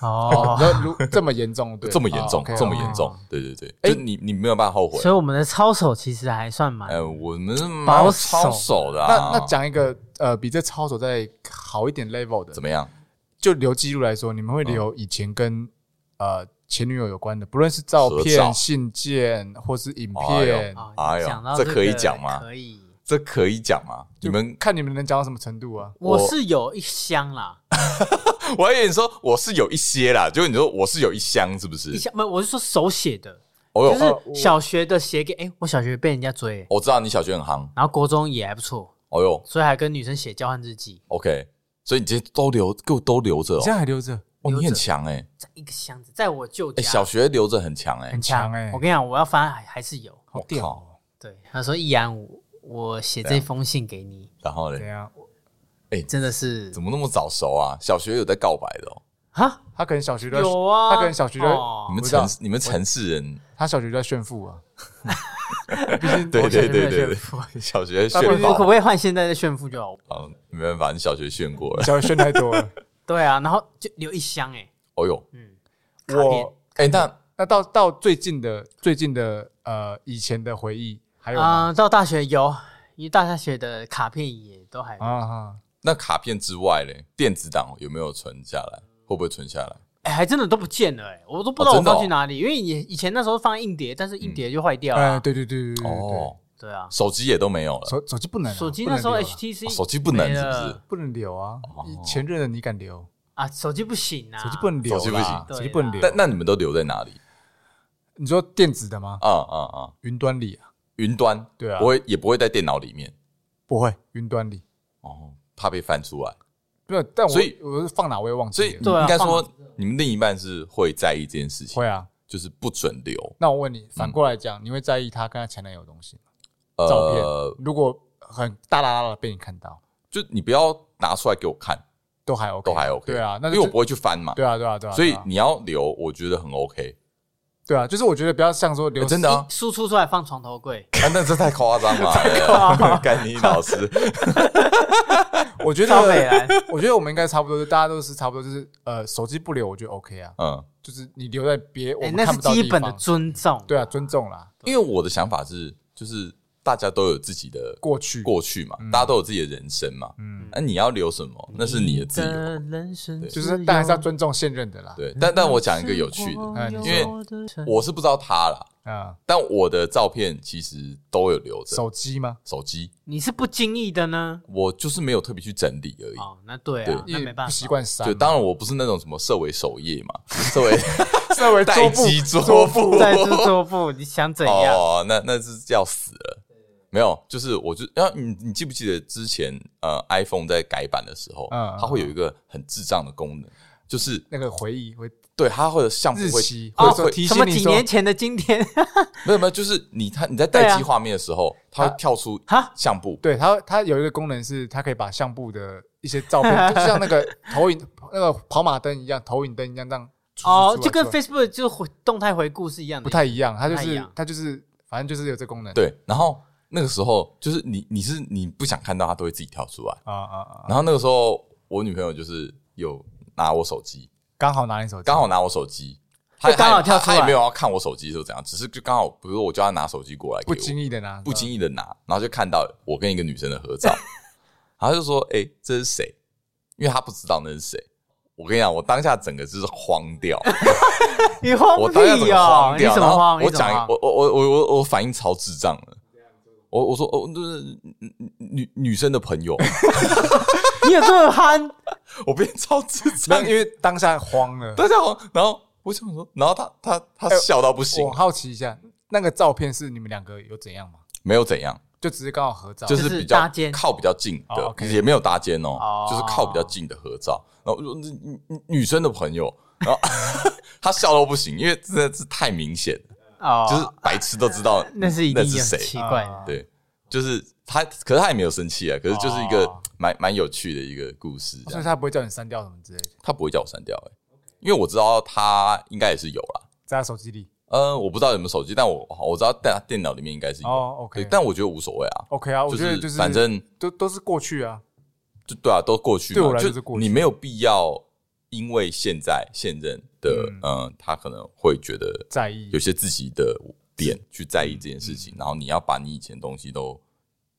哦，<laughs> 如这么严重，对，这么严重，这么严重，对对对，就你你没有办法后悔。所以我们的操守其实还算蛮，呃，我们是蛮操守的。那那讲一个呃，比这操守再好一点 level 的，怎么样？就留记录来说，你们会留以前跟呃前女友有关的，不论是照片、信件或是影片。哎呦，这可以讲吗？可以，这可以讲吗？你们看你们能讲到什么程度啊？我是有一箱啦，<laughs> 我还以为你说我是有一些啦，结果你说我是有一箱，是不是？一箱没有，我是说手写的，就是小学的写给哎，我小学被人家追，我知道你小学很夯，然后国中也还不错，哦呦，所以还跟女生写交换日记。OK。所以你这些都留，给我都留着哦。现在还留着？哦，你很强哎！在一个箱子，在我舅家。小学留着很强哎，很强哎！我跟你讲，我要翻还还是有。好屌！对，他说：“易安，我我写这封信给你。”然后呢？哎，真的是怎么那么早熟啊？小学有在告白的哦。哈，他可能小学有啊，他可能小学你们城你们城市人，他小学在炫富啊。对对对对对，小学炫富，我可不可以换现在的炫富就好？嗯，没办法，你小学炫过了，小学炫太多了。<laughs> 对啊，然后就留一箱哎。哦哟，嗯，我哎，那那到到最近的最近的呃以前的回忆还有啊，到大学有，因为大学的卡片也都还啊。那卡片之外嘞，电子档有没有存下来？会不会存下来？哎，还真的都不见了哎，我都不知道我放去哪里。因为以以前那时候放硬碟，但是硬碟就坏掉了。哎，对对对对哦，对啊，手机也都没有了。手手机不能，手机那时候 HTC 手机不能是不是？不能留啊！前任的你敢留啊？手机不行啊！手机不能留，手机不行，手机不能留。那那你们都留在哪里？你说电子的吗？啊啊啊！云端里啊，云端对啊，不会也不会在电脑里面。不会，云端里哦，怕被翻出来。对，但我所以我是放哪我也忘记。所以应该说，你们另一半是会在意这件事情。会啊，就是不准留。那我问你，反过来讲，你会在意他跟他前男友的东西吗？照片如果很大大大的被你看到，就你不要拿出来给我看，都还 OK，都还 OK。对啊，那因为我不会去翻嘛。对啊，对啊，对啊。所以你要留，我觉得很 OK。对啊，就是我觉得不要像说留真的输出出来放床头柜，啊那这太夸张了。甘妮老师，<laughs> 我觉得，我觉得我们应该差不多，大家都是差不多，就是呃，手机不留，我觉得 OK 啊。嗯，就是你留在别我们看不到的地方，那是基本的尊重。对啊，尊重啦。因为我的想法是，就是。大家都有自己的过去，过去嘛，大家都有自己的人生嘛。嗯，那你要留什么？那是你的自由。对，就是但还是要尊重现任的啦。对，但但我讲一个有趣的，因为我是不知道他啦。啊，但我的照片其实都有留着。手机吗？手机。你是不经意的呢？我就是没有特别去整理而已。哦，那对啊，那没办法，习惯删。对，当然我不是那种什么设为首页嘛，<laughs> 设为 <laughs> 设为待机桌布，待机桌布，你想怎样？哦，那那是要死了。没有，就是我就，然后你你记不记得之前呃，iPhone 在改版的时候，嗯，它会有一个很智障的功能，就是那个回忆会，对，它会有相簿会哦，会提醒你什么几年前的今天，<laughs> 没有没有，就是你它你在待机画面的时候，它会跳出哈？相簿，对它它有一个功能是它可以把相簿的一些照片，<laughs> 就像那个投影那个跑马灯一样，投影灯一样这样，哦，就跟 Facebook 就回动态回顾是一样的，不太一样，它就是它就是反正就是有这功能，对，然后。那个时候就是你，你是你不想看到它都会自己跳出来。啊啊啊！然后那个时候我女朋友就是有拿我手机，刚好拿你手机，刚好拿我手机，他刚好跳出来，她也没有要看我手机是怎样，只是就刚好，比如说我叫他拿手机过来，不经意的拿，不经意的拿，然后就看到我跟一个女生的合照，<laughs> 然后就说：“哎，这是谁？”因为他不知道那是谁。我跟你讲，我当下整个就是慌掉，<laughs> 你慌我当下整个慌掉，什么慌？我讲，我我我我我我反应超智障的。我我说哦，那是女女生的朋友，<laughs> 你有这么憨？<laughs> 我变超智障，因为当下慌了，当下慌。然后我想说，然后他他他笑到不行。我好奇一下，那个照片是你们两个有怎样吗？没有怎样，就只是刚好合照，就是比较靠比较近的，也没有搭肩哦，就是靠比较近的合照。然后我说女女生的朋友，然后 <laughs> 他笑到不行，因为真的是太明显了。哦，就是白痴都知道 <laughs> 那是一定是谁，奇怪，对，就是他，可是他也没有生气啊，可是就是一个蛮蛮有趣的一个故事，所以他不会叫你删掉什么之类的，他不会叫我删掉，哎，因为我知道他应该也是有啦，在他手机里，嗯，我不知道有没有手机，但我我知道在他电脑里面应该是有，OK，但我觉得无所谓啊，OK 啊，我觉得就是反正都都是过去啊，就对啊，都过去，对我来说是过去，你没有必要。因为现在现任的嗯，他可能会觉得在意有些自己的点去在意这件事情，然后你要把你以前东西都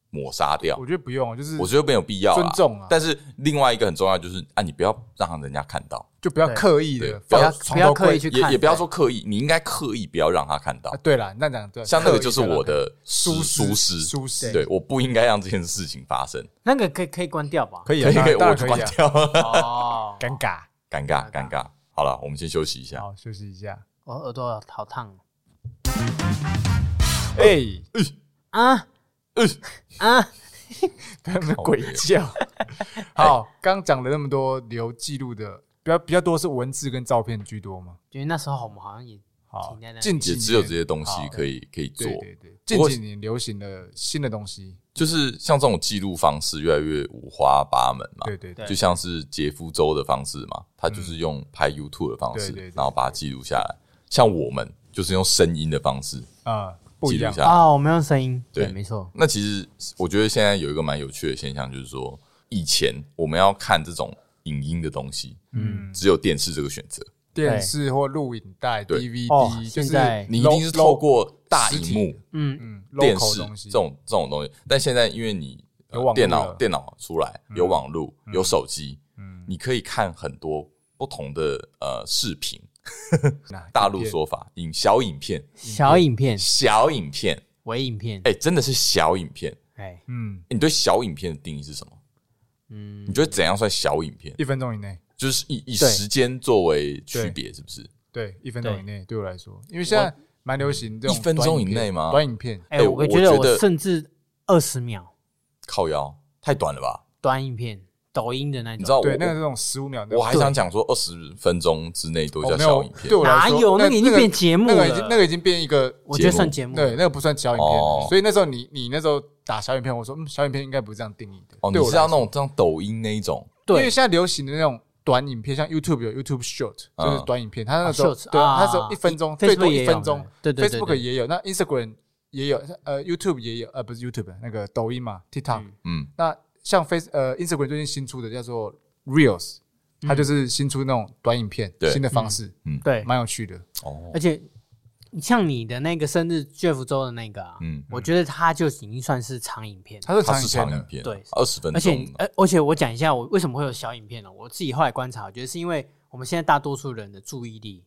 抹杀掉。我觉得不用，就是我觉得没有必要尊重啊。但是另外一个很重要就是啊，你不要让人家看到，就不要刻意的，不要不要刻意去看，也也不要说刻意，你应该刻意不要让他看到。对了，那讲对，像那个就是我的疏疏失，疏失。对，我不应该让这件事情发生。那个可以可以关掉吧？可以可以可以，我就关掉。哦，<laughs> 尴尬。尴尬，尴尬。好了，我们先休息一下。好，休息一下。我耳朵好烫。哎，啊，啊，<laughs> 不要那么鬼叫。好，刚讲了那么多留记录的，比较比较多是文字跟照片居多吗？因为那时候我们好像也好，近几年只有这些东西可以可以做。对对对，近几年流行的新的东西。就是像这种记录方式越来越五花八门嘛，对对对，就像是杰夫周的方式嘛，他就是用拍 YouTube 的方式，然后把它记录下来。像我们就是用声音的方式啊，记录下来啊，我们用声音，对，没错。那其实我觉得现在有一个蛮有趣的现象，就是说以前我们要看这种影音的东西，嗯，只有电视这个选择。电视或录影带、DVD，就是你一定是透过大荧幕，嗯。嗯，电视这种这种东西。但现在因为你电脑电脑出来有网络有手机，嗯，你可以看很多不同的呃视频。<laughs> 大陆说法，影小影片，小影片，小影片，微影片，哎，真的是小影片，哎，嗯，你对小影片的定义是什么？嗯，你觉得怎样算小影片？一分钟以内。就是以以时间作为区别，是不是？对，一分钟以内对我来说，因为现在蛮流行这种一分钟以内吗？短影片，哎，我觉得我甚至二十秒，靠腰太短了吧？短影片。抖音的那种，你知道对，那个这种十五秒，我还想讲说二十分钟之内都叫小影片，对我哪有那个已经变节目了？那个已经那个已经变一个，我觉得算节目，对，那个不算小影片。所以那时候你你那时候打小影片，我说嗯，小影片应该不是这样定义的。哦，你是要那种像抖音那一种？对，因为现在流行的那种短影片，像 YouTube 有 YouTube Short，就是短影片，它那时候对，它那时候一分钟，最多一分钟。对对，Facebook 也有，那 Instagram 也有，呃，YouTube 也有，呃，不是 YouTube 那个抖音嘛，TikTok，嗯，那。像 Face 呃 Instagram 最近新出的叫做 Reels，它就是新出那种短影片新的方式，嗯，对，蛮有趣的。哦。而且像你的那个生日 Jeff 周的那个，嗯，我觉得它就已经算是长影片，它是长影片，对，二十分钟。而且而而且我讲一下我为什么会有小影片呢？我自己后来观察，我觉得是因为我们现在大多数人的注意力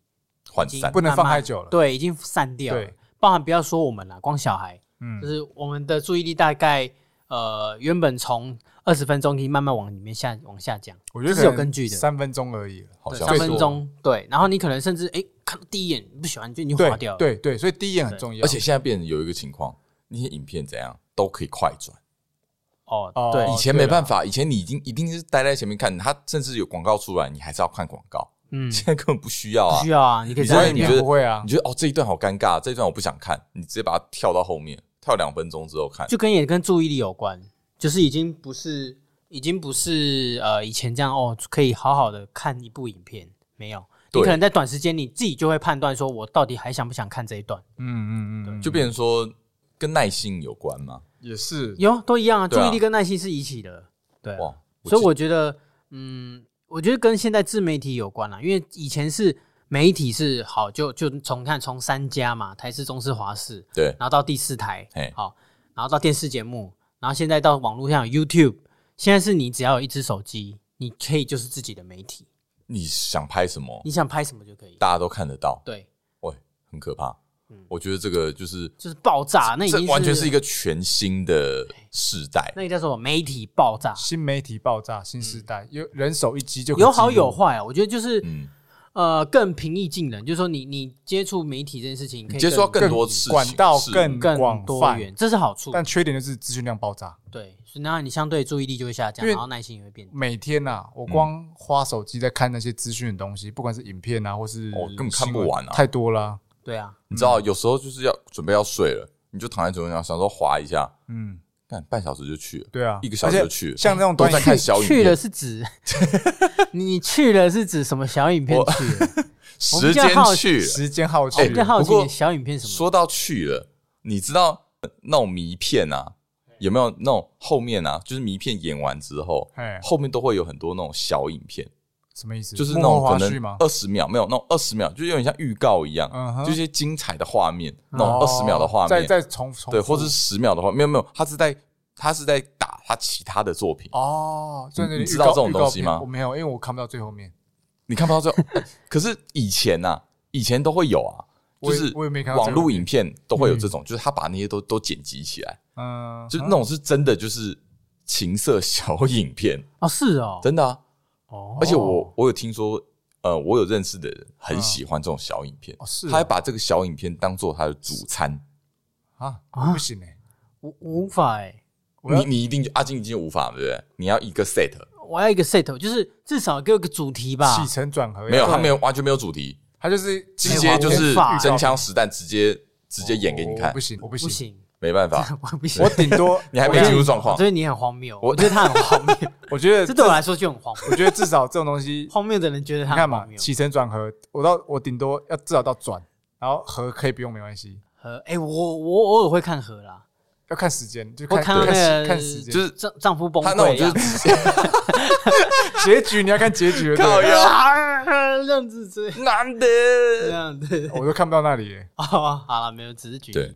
涣散，不能放太久了，对，已经散掉了。包含不要说我们了，光小孩，嗯，就是我们的注意力大概呃原本从二十分钟可以慢慢往里面下往下降，我觉得是有根据的。三分钟而已，好像三分钟对。然后你可能甚至哎，看到第一眼不喜欢就你划掉了。对对，所以第一眼很重要。而且现在变成有一个情况，那些影片怎样都可以快转。哦，对，以前没办法，以前你已经一定是待在前面看，它甚至有广告出来，你还是要看广告。嗯，现在根本不需要啊，不需要啊，你可以。所以你觉得不会啊？你觉得哦，这一段好尴尬，这一段我不想看，你直接把它跳到后面，跳两分钟之后看。就跟也跟注意力有关，就是已经不是。已经不是呃以前这样哦，可以好好的看一部影片，没有，你可能在短时间你自己就会判断说，我到底还想不想看这一段？嗯嗯嗯，就变成说跟耐性有关吗？也是，有都一样啊，注意力跟耐心是一起的，对，所以我觉得，嗯，我觉得跟现在自媒体有关啦，因为以前是媒体是好就就从看从三家嘛，台视、中视、华视，对，然后到第四台，好，然后到电视节目，然后现在到网络上有 YouTube。现在是你只要有一只手机，你可以就是自己的媒体。你想拍什么？你想拍什么就可以，大家都看得到。对，喂，很可怕。嗯，我觉得这个就是就是爆炸，那已经完全是一个全新的时代。那个叫做媒体爆炸，新媒体爆炸，新时代，有人手一机就有好有坏啊。我觉得就是嗯。呃，更平易近人，就是说你你接触媒体这件事情，可以接触到更多事情，管道更更多元，这是好处。但缺点就是资讯量爆炸。对，所以那你相对注意力就会下降，然后耐心也会变。每天呐，我光花手机在看那些资讯的东西，不管是影片啊，或是我根本看不完啊，太多了。对啊，你知道有时候就是要准备要睡了，你就躺在床上想说滑一下，嗯。半小时就去了，对啊，一个小时就去了。像这种都在看小影片，去了是指你去了是指什么小影片去了？<laughs> 时间去了，时间耗去。我更好奇小影片什么？说到去了，你知道那种迷片啊，有没有那种后面啊？就是迷片演完之后，后面都会有很多那种小影片。什么意思？就是那种可能二十秒，没有那种二十秒，就有点像预告一样，就一些精彩的画面，那种二十秒的画面，再再重对，或者是十秒的话，没有没有，他是在他是在打他其他的作品。哦。你知道这种东西吗？我没有，因为我看不到最后面。你看不到最后，可是以前呐，以前都会有啊，就是我也没看网络影片都会有这种，就是他把那些都都剪辑起来，嗯，就那种是真的，就是情色小影片。啊，是哦，真的啊。哦，而且我我有听说，呃，我有认识的人很喜欢这种小影片，是，他还把这个小影片当做他的主餐啊，不行哎，无无法哎，你你一定阿金已经无法对不对？你要一个 set，我要一个 set，就是至少给我个主题吧，起承转合没有，他没有完全没有主题，他就是直接就是真枪实弹，直接直接演给你看，不行，我不行。没办法，我不行。我顶多 <laughs> 你还没进入状况，所以你很荒谬。我觉得他很荒谬。<laughs> 我觉得这对我来说就很荒谬。我觉得至少这种东西，<laughs> 荒谬的人觉得他看嘛，起承转合，我到我顶多要至少到转，然后合可以不用没关系。合，哎，我我偶尔会看合啦，要看时间，就看那个看时间，就是丈丈夫崩溃，就是结局你要看结局，靠呀，这样子是难的，这样子，我都看不到那里。哦，好了，没有，只是举例。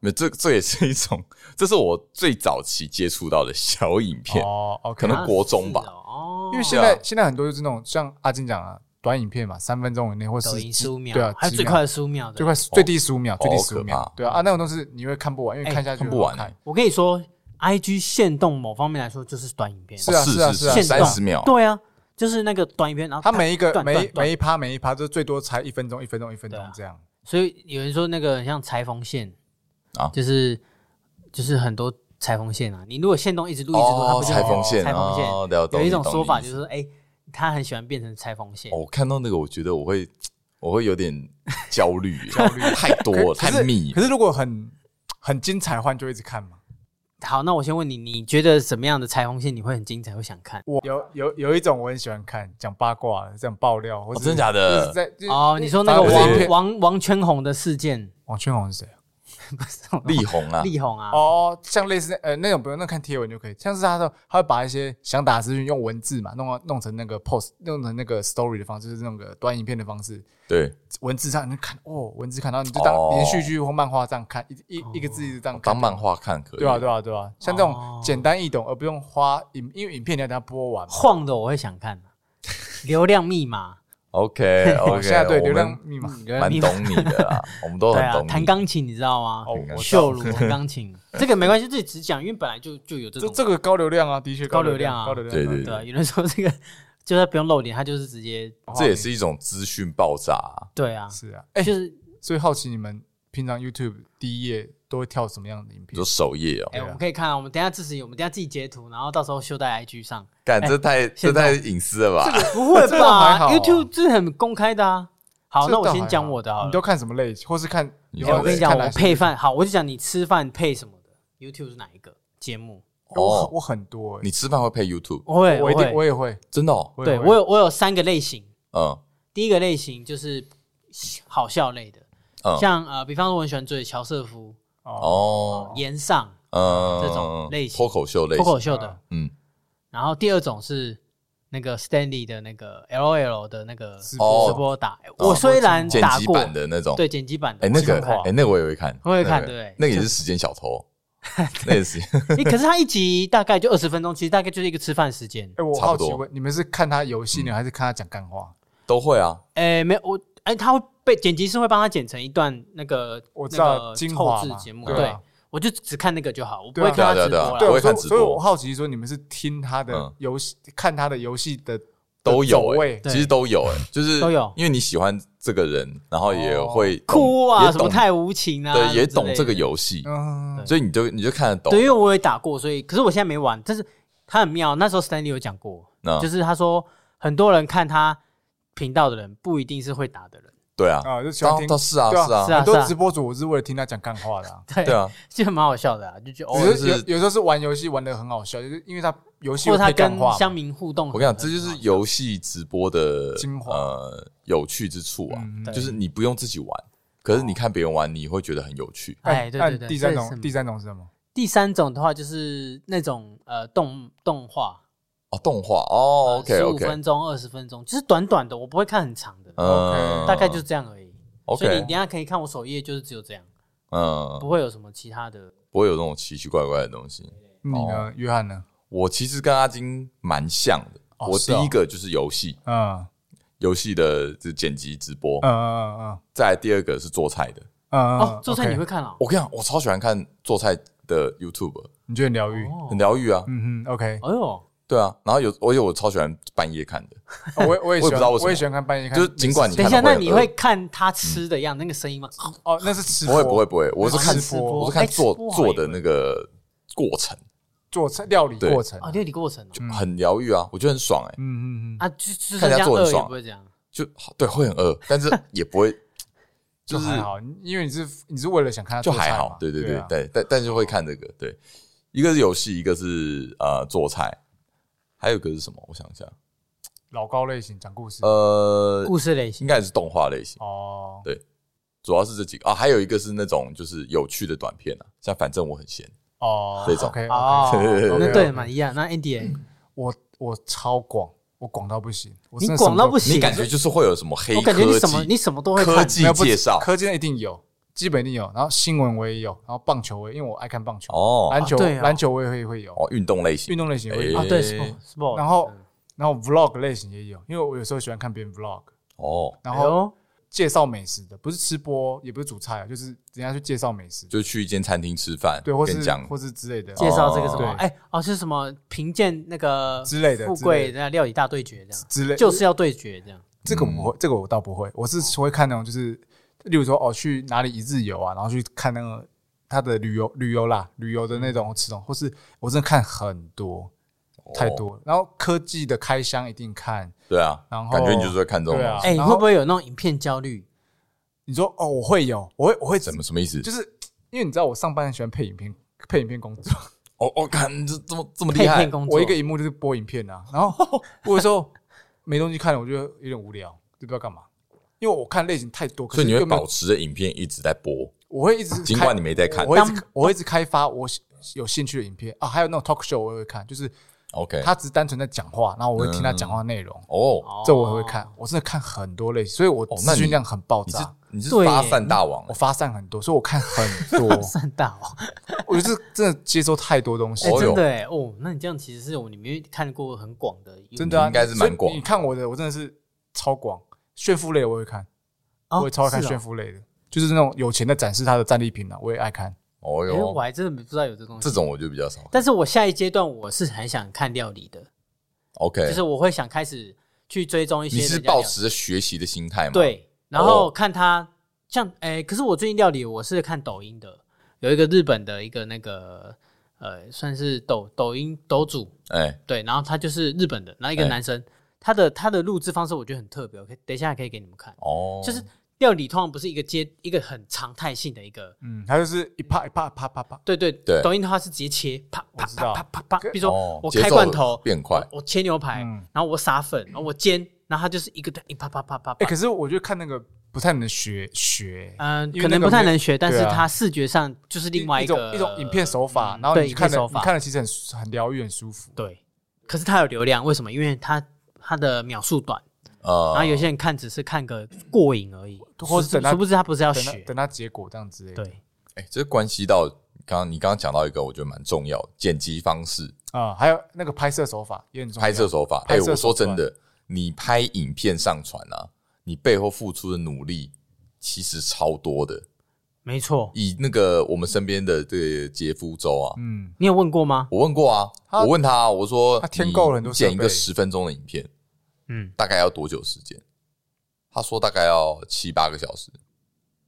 没，这这也是一种，这是我最早期接触到的小影片哦，可能国中吧，哦，因为现在现在很多就是那种像阿金讲啊，短影片嘛，三分钟以内或是十五秒，对啊，还有最快的十五秒，最快最低十五秒，最低十五秒，对啊，啊，那种东西你会看不完，因为看下去看不完。我跟你说，IG 限动某方面来说就是短影片，是啊是啊是啊，三十秒，对啊，就是那个短影片，然后它每一个每每一趴每一趴就最多才一分钟一分钟一分钟这样，所以有人说那个像裁缝线啊，就是。就是很多裁缝线啊。你如果线动一直录一直录，它不就裁缝线？裁缝线有一种说法就是说，哎，他很喜欢变成裁缝线。我看到那个，我觉得我会我会有点 <laughs> 焦虑，焦虑 <laughs> 太多太密。可是如果很很精彩的话，就一直看嘛。好，那我先问你，你觉得什么样的裁缝线你会很精彩，会想看？我有有有一种我很喜欢看，讲八卦的，这种爆料，或者真的假的？哦，你说那个王王王圈红的事件，王圈红是谁？不是力宏啊，力宏啊，哦，像类似呃那种不用，那看贴文就可以。像是他说，他会把一些想打资讯用文字嘛，弄弄成那个 post，弄成那个 story 的方式，就是那个短影片的方式。对，文字上你看哦，文字看到你就当连续剧或漫画这样看，一一一个字一直这样看。当漫画看可以。对啊，对啊，对啊，像这种简单易懂，而不用花影，因为影片你要等它播完。晃的我会想看，流量密码。OK <laughs> OK，现在对流量密码蛮懂你的啦，<laughs> 我们都很懂。弹钢琴你知道吗？秀乳 <laughs> 弹钢琴，这个没关系，自己只讲，因为本来就就有这种。这个高流量啊，的确高流量啊，高流量。对对对，有人说这个就算不用露脸，他就是直接。这也是一种资讯爆炸。对啊，是啊，哎，就是所以好奇你们平常 YouTube 第一页。都会跳什么样的影片？就首页哦。哎，我们可以看啊，我们等下支持，我们等下自己截图，然后到时候秀在 IG 上。干，这太这太隐私了吧？这个不会吧？YouTube 这是很公开的啊。好，那我先讲我的啊。你都看什么类型？或是看？我跟你讲，我配饭。好，我就讲你吃饭配什么的。YouTube 是哪一个节目？我我很多。你吃饭会配 YouTube？我会，我一定我也会。真的哦？对，我有我有三个类型。嗯。第一个类型就是好笑类的，像呃，比方说我很喜欢追乔瑟夫。哦，炎上，嗯，这种类型。脱口秀类型，脱口秀的，嗯。然后第二种是那个 Stanley 的那个 LOL 的那个直播打，我虽然剪打过。的那种，对剪辑版的，哎，那个，哎，那个我也会看，我会看，对，那个也是时间小偷，<laughs> 那也是。可是他一集大概就二十分钟，其实大概就是一个吃饭时间。哎，我好奇问，你们是看他游戏呢，还是看他讲干话？都会啊。哎，没有我。哎，他会被剪辑师会帮他剪成一段那个我知道精华节目，对，我就只看那个就好，我不会看他直播。对，我会看直播。所以我好奇说，你们是听他的游戏，看他的游戏的都有哎，其实都有哎，就是都有，因为你喜欢这个人，然后也会哭啊，什么太无情啊，对，也懂这个游戏，所以你就你就看得懂。对，因为我也打过，所以可是我现在没玩，但是他很妙。那时候 Stanley 有讲过，就是他说很多人看他频道的人不一定是会打的人。对啊，啊，就喜欢听，是啊，是啊，是啊，很多直播主我是为了听他讲干话的，<laughs> 对啊，就蛮好笑的啊，就觉得有有有时候是玩游戏玩的很好笑，就是因为他游戏或他跟乡民互动，我跟你讲，这就是游戏直播的精华，呃，有趣之处啊，就是你不用自己玩，可是你看别人玩，你会觉得很有趣。哎，对对对，第三种，第三种是什么？第三种的话就是那种呃动动画。哦，动画哦，OK OK，十五分钟、二十分钟，就是短短的，我不会看很长的，OK，大概就是这样而已。所以你等下可以看我首页，就是只有这样，嗯，不会有什么其他的，不会有那种奇奇怪怪的东西。你呢，约翰呢？我其实跟阿金蛮像的，我第一个就是游戏，嗯，游戏的这剪辑直播，嗯嗯嗯，再来第二个是做菜的，嗯哦，做菜你会看啊？我跟你讲，我超喜欢看做菜的 YouTube，你觉得很疗愈？很疗愈啊，嗯哼，OK，哎呦。对啊，然后有，而且我超喜欢半夜看的。我 <laughs> 我也不知道为什么，我也喜欢看半夜看。就是尽管你等一下，那你会看他吃的样那个声音吗？哦，那是吃。不会不会不会，我是看吃播，我是看做做的那个过程，做菜料理过程啊，料理过程就很疗愈啊，我觉得很爽哎。嗯嗯嗯啊，就看人家做很爽，不会这样，就对，会很饿，但是也不会，<laughs> 就是还好，因为你是你是为了想看他就还好，对对对对，但但是会看这个，对，一个是游戏，一个是呃做菜。还有一个是什么？我想一下，老高类型讲故事，呃，故事类型。应该是动画类型。哦。对，主要是这几个。啊，还有一个是那种就是有趣的短片啊，像反正我很闲。哦，这种。哦，<laughs> 那对嘛一样。那 Andy，我我超广，我广到不行，你广到不行，你感觉就是会有什么黑科技？我感觉你什么你什么都会看，科技介绍，科技一定有。基本一定有，然后新闻我也有，然后棒球我也，因为我爱看棒球哦，篮球篮球我也会会有。哦，运动类型。运动类型会有。啊，对，sport，然后然后 vlog 类型也有，因为我有时候喜欢看别人 vlog 哦，然后介绍美食的，不是吃播，也不是煮菜啊，就是人家去介绍美食，就去一间餐厅吃饭，对，或是讲。或是之类的。介绍这个什么，哎哦，是什么？评鉴那个之类的富贵的。料理大对决这样。之类，就是要对决这样，这个我不会，这个我倒不会，我是会看那种就是。例如说，哦，去哪里一日游啊，然后去看那个他的旅游旅游啦，旅游的那种吃东，或是我真的看很多，太多了。然后科技的开箱一定看，对啊，然后感觉你就是在看这种。哎，你会不会有那种影片焦虑？你说哦，我会有，我会我会怎么什么意思？就是因为你知道我上班很喜欢配影片，<laughs> 配影片工作。<laughs> 哦我看这这么这么厉害，我一个荧幕就是播影片啊。然后 <laughs> 我有时候没东西看了，我觉得有点无聊，就不知道干嘛。因为我看类型太多，所以你会保持着影片一直在播。我会一直，尽管你没在看，我会一直我会一直开发我有兴趣的影片啊，还有那种 talk show 我也会看，就是 OK，他只是单纯在讲话，然后我会听他讲话内容。哦，这我也会看，我真的看很多类型，所以我资讯量很爆炸。你是发散大王，我发散很多，所以我看很多。<laughs> 发散大王，<laughs> 我觉得真的接收太多东西。真的哎，哦，那你这样其实是我里面看过很广的，真的应该是蛮广。你看我的，我真的是超广，炫富类我会看。我也超爱看炫富类的，就是那种有钱的展示他的战利品啊，我也爱看。哦哟，我还真的不知道有这东西。这种我就比较少。但是我下一阶段我是很想看料理的。OK，就是我会想开始去追踪一些。你是抱持着学习的心态吗？对，然后看他像诶，可是我最近料理我是看抖音的，有一个日本的一个那个呃，算是抖抖音抖主，哎，对，然后他就是日本的，然后一个男生，他的他的录制方式我觉得很特别，我可以等一下可以给你们看。哦，就是。料理通常不是一个接一个很常态性的一个，嗯，它就是一啪一啪啪啪啪，对对对。抖音的话是直接切，啪啪啪啪啪啪。比如说我开罐头变快，我切牛排，然后我撒粉，然后我煎，然后它就是一个一啪啪啪啪。哎，可是我觉得看那个不太能学学，嗯，可能不太能学，但是它视觉上就是另外一种一种影片手法，然后你看的你看的其实很很疗愈很舒服，对。可是它有流量，为什么？因为它它的秒数短。呃，然后有些人看只是看个过瘾而已，或是殊不知他不是要学，等他结果这样子。对，哎，这关系到刚刚你刚刚讲到一个，我觉得蛮重要的剪辑方式啊，还有那个拍摄手法也很重要。拍摄手法，哎，我说真的，你拍影片上传啊，你背后付出的努力其实超多的。没错，以那个我们身边的这个杰夫周啊，嗯，你有问过吗？我问过啊，我问他，我说他添够了很多，剪一个十分钟的影片。嗯，大概要多久时间？他说大概要七八个小时。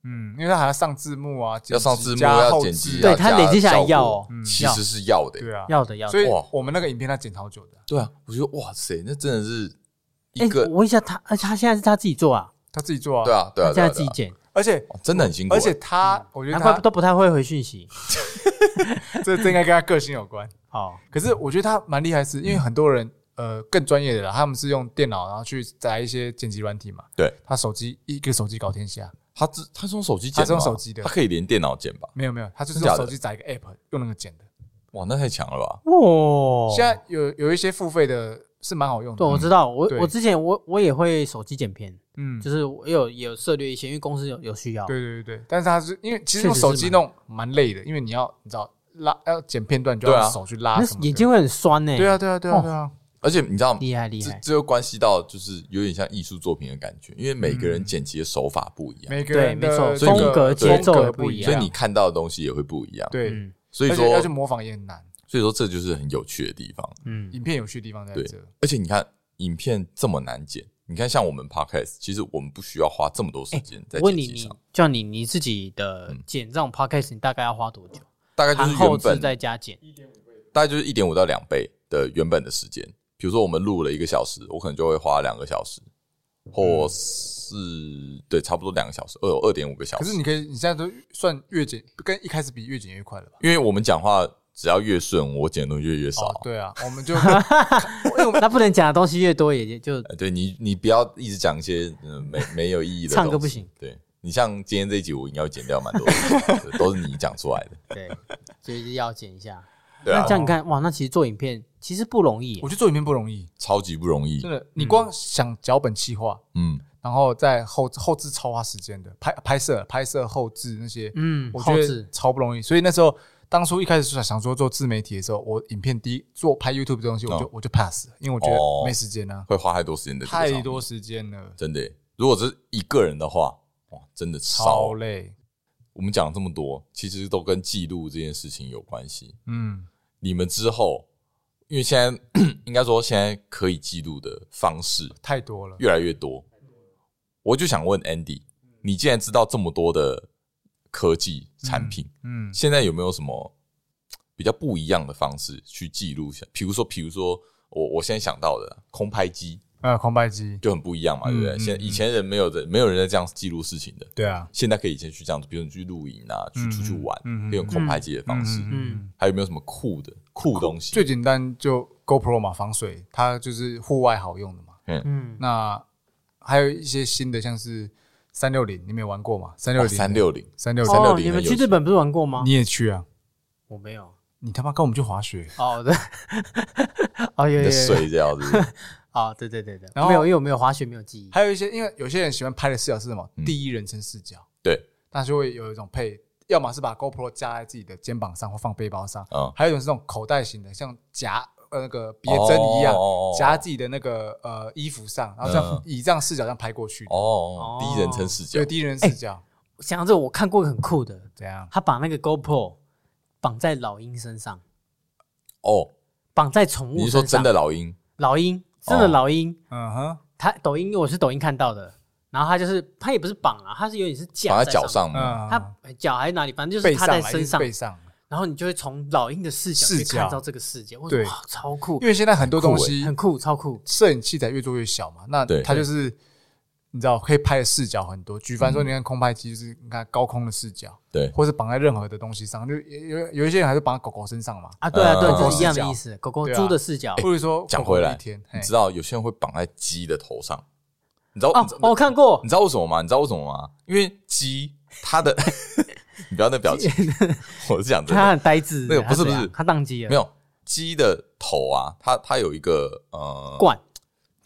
嗯，因为他还要上字幕啊，要上字幕，要剪辑，对他累积下来要，其实是要的，对啊，要的要。所以我们那个影片他剪好久的，对啊，我觉得哇塞，那真的是一个。我问一下他，而且他现在是他自己做啊，他自己做啊，对啊，对啊，现在自己剪，而且真的很辛苦，而且他我觉得他都不太会回讯息，<laughs> 这这应该跟他个性有关。好，可是我觉得他蛮厉害，是因为很多人。呃，更专业的啦，他们是用电脑，然后去载一些剪辑软体嘛。对，他手机一个手机搞天下，他只他是用手机剪，他是用手机的，他可以连电脑剪吧？没有没有，他就是用手机载一个 app，用那个剪的。哇，那太强了吧！哇，现在有有一些付费的，是蛮好用的。对，我知道，我我之前我我也会手机剪片，嗯，就是我有有涉猎一些，因为公司有有需要。对对对对，但是他是因为其实用手机弄蛮累的，因为你要你知道拉要剪片段就要手去拉，眼睛会很酸呢。对啊对啊对啊对啊。而且你知道，厉害厉害，这这又关系到就是有点像艺术作品的感觉，因为每个人剪辑的手法不一样，每个人没错，风格节奏也不一样，所以你看到的东西也会不一样。对，所以说要去模仿也很难。所以说这就是很有趣的地方。嗯，影片有趣的地方在这。而且你看，影片这么难剪，你看像我们 Podcast，其实我们不需要花这么多时间在剪辑上。叫你你自己的剪这种 Podcast，你大概要花多久？大概就是原本再加剪，大概就是一点五到两倍的原本的时间。比如说我们录了一个小时，我可能就会花两个小时，或是对，差不多两个小时，二二点五个小时。可是你可以，你现在都算越剪，跟一开始比越剪越快了吧？因为我们讲话只要越顺，我剪的东西越越少。对啊，<laughs> 我们就 <laughs> 那不能讲的东西越多，也就 <laughs> 对你，你不要一直讲一些嗯没没有意义的。唱歌不行。对，你像今天这一集，我应该会剪掉蛮多的，都是你讲出来的。对，所以要剪一下。对啊，那这样你看，哇，那其实做影片其实不容易。我觉得做影片不容易，超级不容易。真的，你光想脚本企划，嗯，然后在后后置超花时间的，拍拍摄、拍摄后置那些，嗯，我觉得超不容易。所以那时候当初一开始想说做自媒体的时候，我影片第一做拍 YouTube 这东西，我就我就 pass 了，因为我觉得没时间啊，会花太多时间的，太多时间了，真的。如果是一个人的话，哇，真的超累。我们讲了这么多，其实都跟记录这件事情有关系，嗯。你们之后，因为现在 <clears throat> 应该说现在可以记录的方式太多了，越来越多。我就想问 Andy，你既然知道这么多的科技产品，嗯，现在有没有什么比较不一样的方式去记录下？比如说，比如说我我现在想到的空拍机。呃，空拍机就很不一样嘛，对不对？现以前人没有的，没有人在这样记录事情的。对啊，现在可以以前去这样子，比如你去露营啊，去出去玩，用空拍机的方式。嗯，还有没有什么酷的酷东西？最简单就 GoPro 嘛，防水，它就是户外好用的嘛。嗯嗯，那还有一些新的，像是三六零，你没有玩过吗？三六零，三六零，三六，三六零。你们去日本不是玩过吗？你也去啊？我没有。你他妈跟我们去滑雪？哦，对。<laughs> 哦，有有水这样子。<laughs> 啊，对对对对，然后没有，因为我没有滑雪，没有记忆。还有一些，因为有些人喜欢拍的视角是什么？第一人称视角。对，那就会有一种配，要么是把 GoPro 加在自己的肩膀上或放背包上，嗯还有一种是这种口袋型的，像夹呃那个别针一样夹自己的那个呃衣服上，然后这样以这样视角这样拍过去。哦，第一人称视角，对，第一人视角。想到这，我看过很酷的，怎样？他把那个 GoPro 绑在老鹰身上。哦，绑在宠物身上。你是说真的老鹰？老鹰。真的老鹰，嗯哼，他抖音我是抖音看到的，然后他就是他也不是绑啊，他是有点是架在脚上嘛，他脚还是哪里，反正就是他在身上，背上，然后你就会从老鹰的视角去看到这个世界，哇，超酷，因为现在很多东西很酷，超酷，摄影器材越做越小嘛，那它就是。你知道可以拍的视角很多，举凡说，你看空拍机就是你看高空的视角，对，或是绑在任何的东西上，就有有一些人还是绑在狗狗身上嘛。啊，对啊，对，是一样的意思，狗狗猪的视角。或者说讲回来，你知道有些人会绑在鸡的头上，你知道？哦，我看过。你知道为什么吗？你知道为什么吗？因为鸡它的，<laughs> 你不要那表情，我是讲真的，它很呆滞。那个不是不是，它宕机了。没有，鸡的头啊，它它有一个呃冠。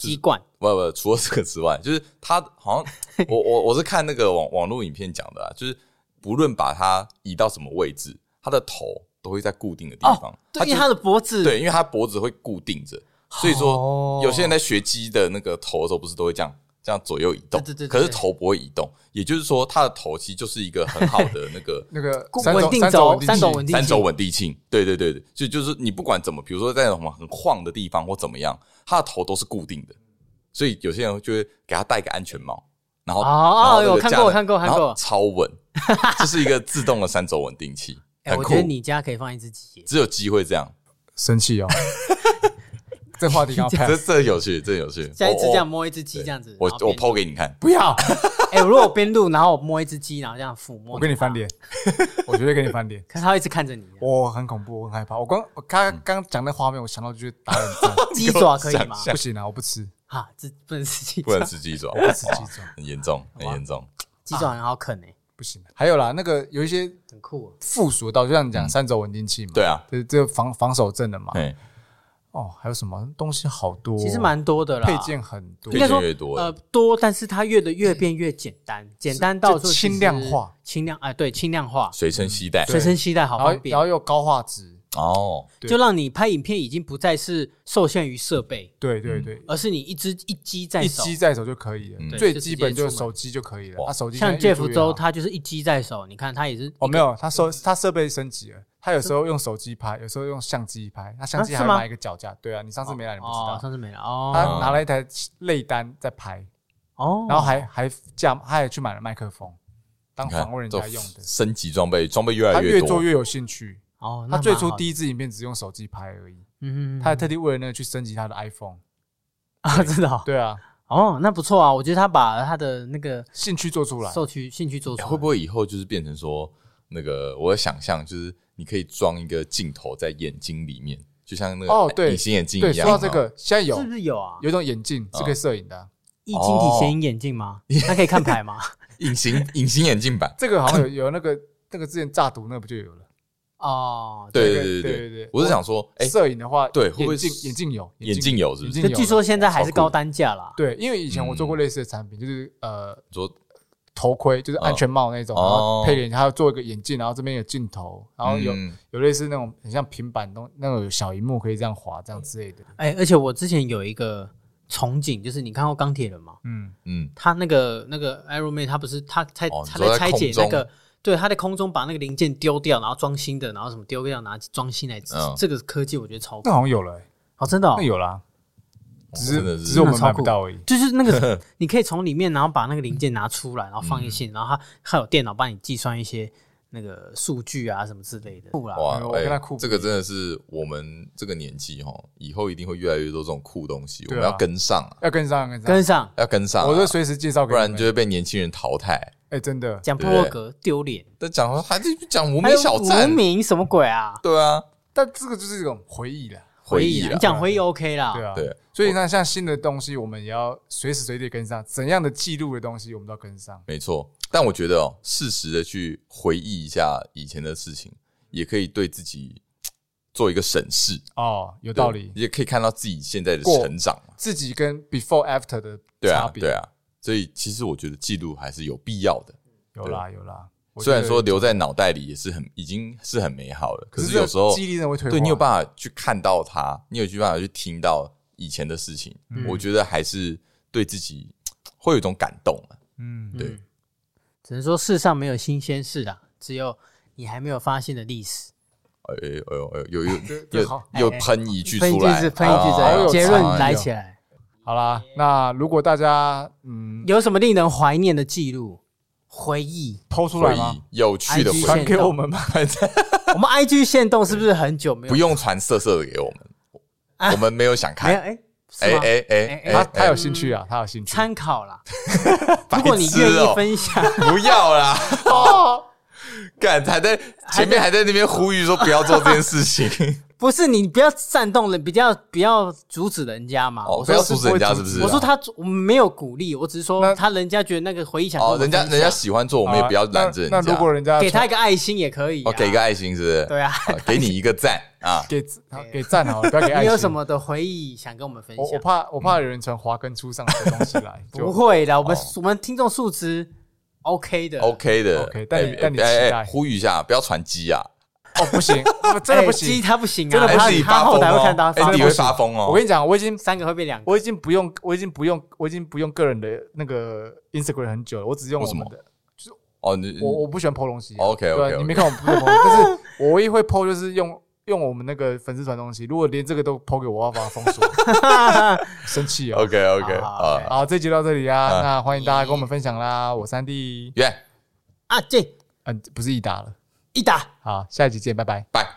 鸡冠不不，除了这个之外，就是它好像 <laughs> 我我我是看那个网网络影片讲的啊，就是不论把它移到什么位置，它的头都会在固定的地方。对，因为它的脖子，对，因为它脖子会固定着，所以说有些人在学鸡的那个头的时候，不是都会这样这样左右移动？对对。可是头不会移动，也就是说，它的头其实就是一个很好的 <laughs> 那个那个稳定轴，三轴稳定三轴稳定器。对对对对，就就是你不管怎么，比如说在什么很晃的地方或怎么样。它的头都是固定的，所以有些人就会给他戴个安全帽，然后哦，有看过看过看过，超稳，这是一个自动的三轴稳定器。<laughs> 哎，我觉得你家可以放一只鸡，只有鸡会这样生气哦。<laughs> 这话题刚刚 <laughs> 这这有趣，这有趣。下一次这样摸一只鸡这样子，我我 po 给你看，不要。<laughs> 哎，如果我边录，然后我摸一只鸡，然后这样抚摸，我跟你翻脸，我绝对跟你翻脸。<laughs> 可是他一直看着你，我很恐怖，我很害怕。我刚我刚刚讲那画面，我想到就是打人。鸡爪可以吗？不行啊，我不吃。哈，这不能吃鸡爪，不能吃鸡爪，我不吃鸡爪，很严重，很严重。鸡爪很好啃诶，不行。还有啦，那个有一些很酷，附属到就像你讲三轴稳定器嘛，对啊，就是这个防防守阵的嘛。哦，还有什么东西好多？其实蛮多的啦，配件很多，应该说呃多，但是它越的越变越简单，简单到轻量化，轻量哎，对，轻量化，随身携带，随身携带好方便，然后又高画质哦，就让你拍影片已经不再是受限于设备，对对对，而是你一支一机在手，一机在手就可以了，最基本就是手机就可以了。他手机像 Jeff 周，他就是一机在手，你看他也是哦，没有，他设他设备升级了。他有时候用手机拍，有时候用相机拍。他相机还买一个脚架，对啊，你上次没来，你不知道。上次没来哦。他拿了一台内单在拍，哦，然后还还架，他还去买了麦克风，当访问人家用的。升级装备，装备越来越多。他越做越有兴趣。哦，他最初第一支影片只用手机拍而已。嗯嗯。他还特地为了那个去升级他的 iPhone。啊，真的？对啊。哦，那不错啊，我觉得他把他的那个兴趣做出来，受趣兴趣做出来，会不会以后就是变成说那个？我的想象就是。你可以装一个镜头在眼睛里面，就像那个哦，对隐形眼镜一样。对，说到这个，现在有是不是有啊？有一种眼镜是可以摄影的，液晶体显影眼镜吗？它可以看牌吗？<laughs> 隐形隐形眼镜版，这个好像有有那个那个之前炸毒那不就有了？哦，对对对对对，我是想说，哎，摄影的话，对，会不会镜眼镜有眼镜有是不是？就据说现在还是高单价啦。对，因为以前我做过类似的产品，就是呃，做。头盔就是安全帽那种，然后配点，还要做一个眼镜，然后这边有镜头，然后有有类似那种很像平板东那种小荧幕可以这样滑这样之类的。哎，而且我之前有一个憧憬，就是你看过钢铁人吗？嗯嗯，他那个那个 Iron Man，他不是他拆他在拆解那个，对，他在空中把那个零件丢掉，然后装新的，然后什么丢掉拿装新来，这个科技我觉得超酷。那好像有了，哦，真的，那有啦。只是只是我们买不到而已。就是那个，<laughs> 你可以从里面，然后把那个零件拿出来，然后放进去，然后它还有电脑帮你计算一些那个数据啊什么之类的。酷啦！哇，哎，这个真的是我们这个年纪哈，以后一定会越来越多这种酷东西，我们要跟上，要跟上，跟上，跟上，要跟上。我就随时介绍，不然就会被年轻人淘汰。哎，真的。讲部落格丢脸，但讲还是讲无名小站，无名什么鬼啊？对啊，但这个就是一种回忆了。回忆，你讲回忆 OK 啦，对啊，对，所以那像新的东西，我们也要随时随地跟上，怎样的记录的东西，我们都要跟上。没错，但我觉得哦，适时的去回忆一下以前的事情，也可以对自己做一个审视。哦，有道理，也可以看到自己现在的成长，自己跟 before after 的对啊，对啊，所以其实我觉得记录还是有必要的。有啦，有啦。虽然说留在脑袋里也是很，已经是很美好了，可是有时候记忆力会退化。对，你有办法去看到它，你有去办法去听到以前的事情，我觉得还是对自己会有一种感动。嗯，对。只能说世上没有新鲜事啦，只有你还没有发现的历史。哎哎呦哎呦，有有有 <laughs> 有喷一句出来，喷一句，喷一句，结论来起来。好啦，那如果大家嗯有什么令人怀念的记录？回忆抛出来吗？有趣的传给我们吗？我们 <laughs> IG 限动是不是很久没有？不用传色色的给我们，我们没有想看。哎哎哎哎，他他有兴趣啊，他有兴趣参考啦。<laughs> 如果你愿意分享，<laughs> 不要啦。哦，<laughs> 干还在前面还在那边呼吁说不要做这件事情。<laughs> 不是你不要煽动人，比较不要阻止人家嘛。不要阻止人家是不是？我说他我们没有鼓励，我只是说他人家觉得那个回忆想哦，人家人家喜欢做，我们也不要拦着人家。那如果人家给他一个爱心也可以，哦，给一个爱心是不是？对啊，给你一个赞啊，<laughs> 给给赞好了，不要给爱心。你有什么的回忆想跟我们分享？我怕我怕有人从华根初上的东西来，不会的，我们我们听众素质 OK 的，OK 的，OK。但你但你期待呼吁一下，不要传鸡啊。哦，不行，真的不行，他不行啊，真的他他后台会看到，哎，你会发疯哦。我跟你讲，我已经三个会变两个，我已经不用，我已经不用，我已经不用个人的那个 Instagram 很久了，我只用我们的。就是哦，你我我不喜欢 po 东西。OK OK，你没看我不 po，但是我唯一会 po 就是用用我们那个粉丝团东西。如果连这个都 po 给我，我要把它封锁，<laughs> 生气哦。OK OK，好，好，这集到这里啊，那欢迎大家跟我们分享啦。我三弟，耶，阿进，嗯，不是一达了。一达，好，下一集见，拜拜，拜。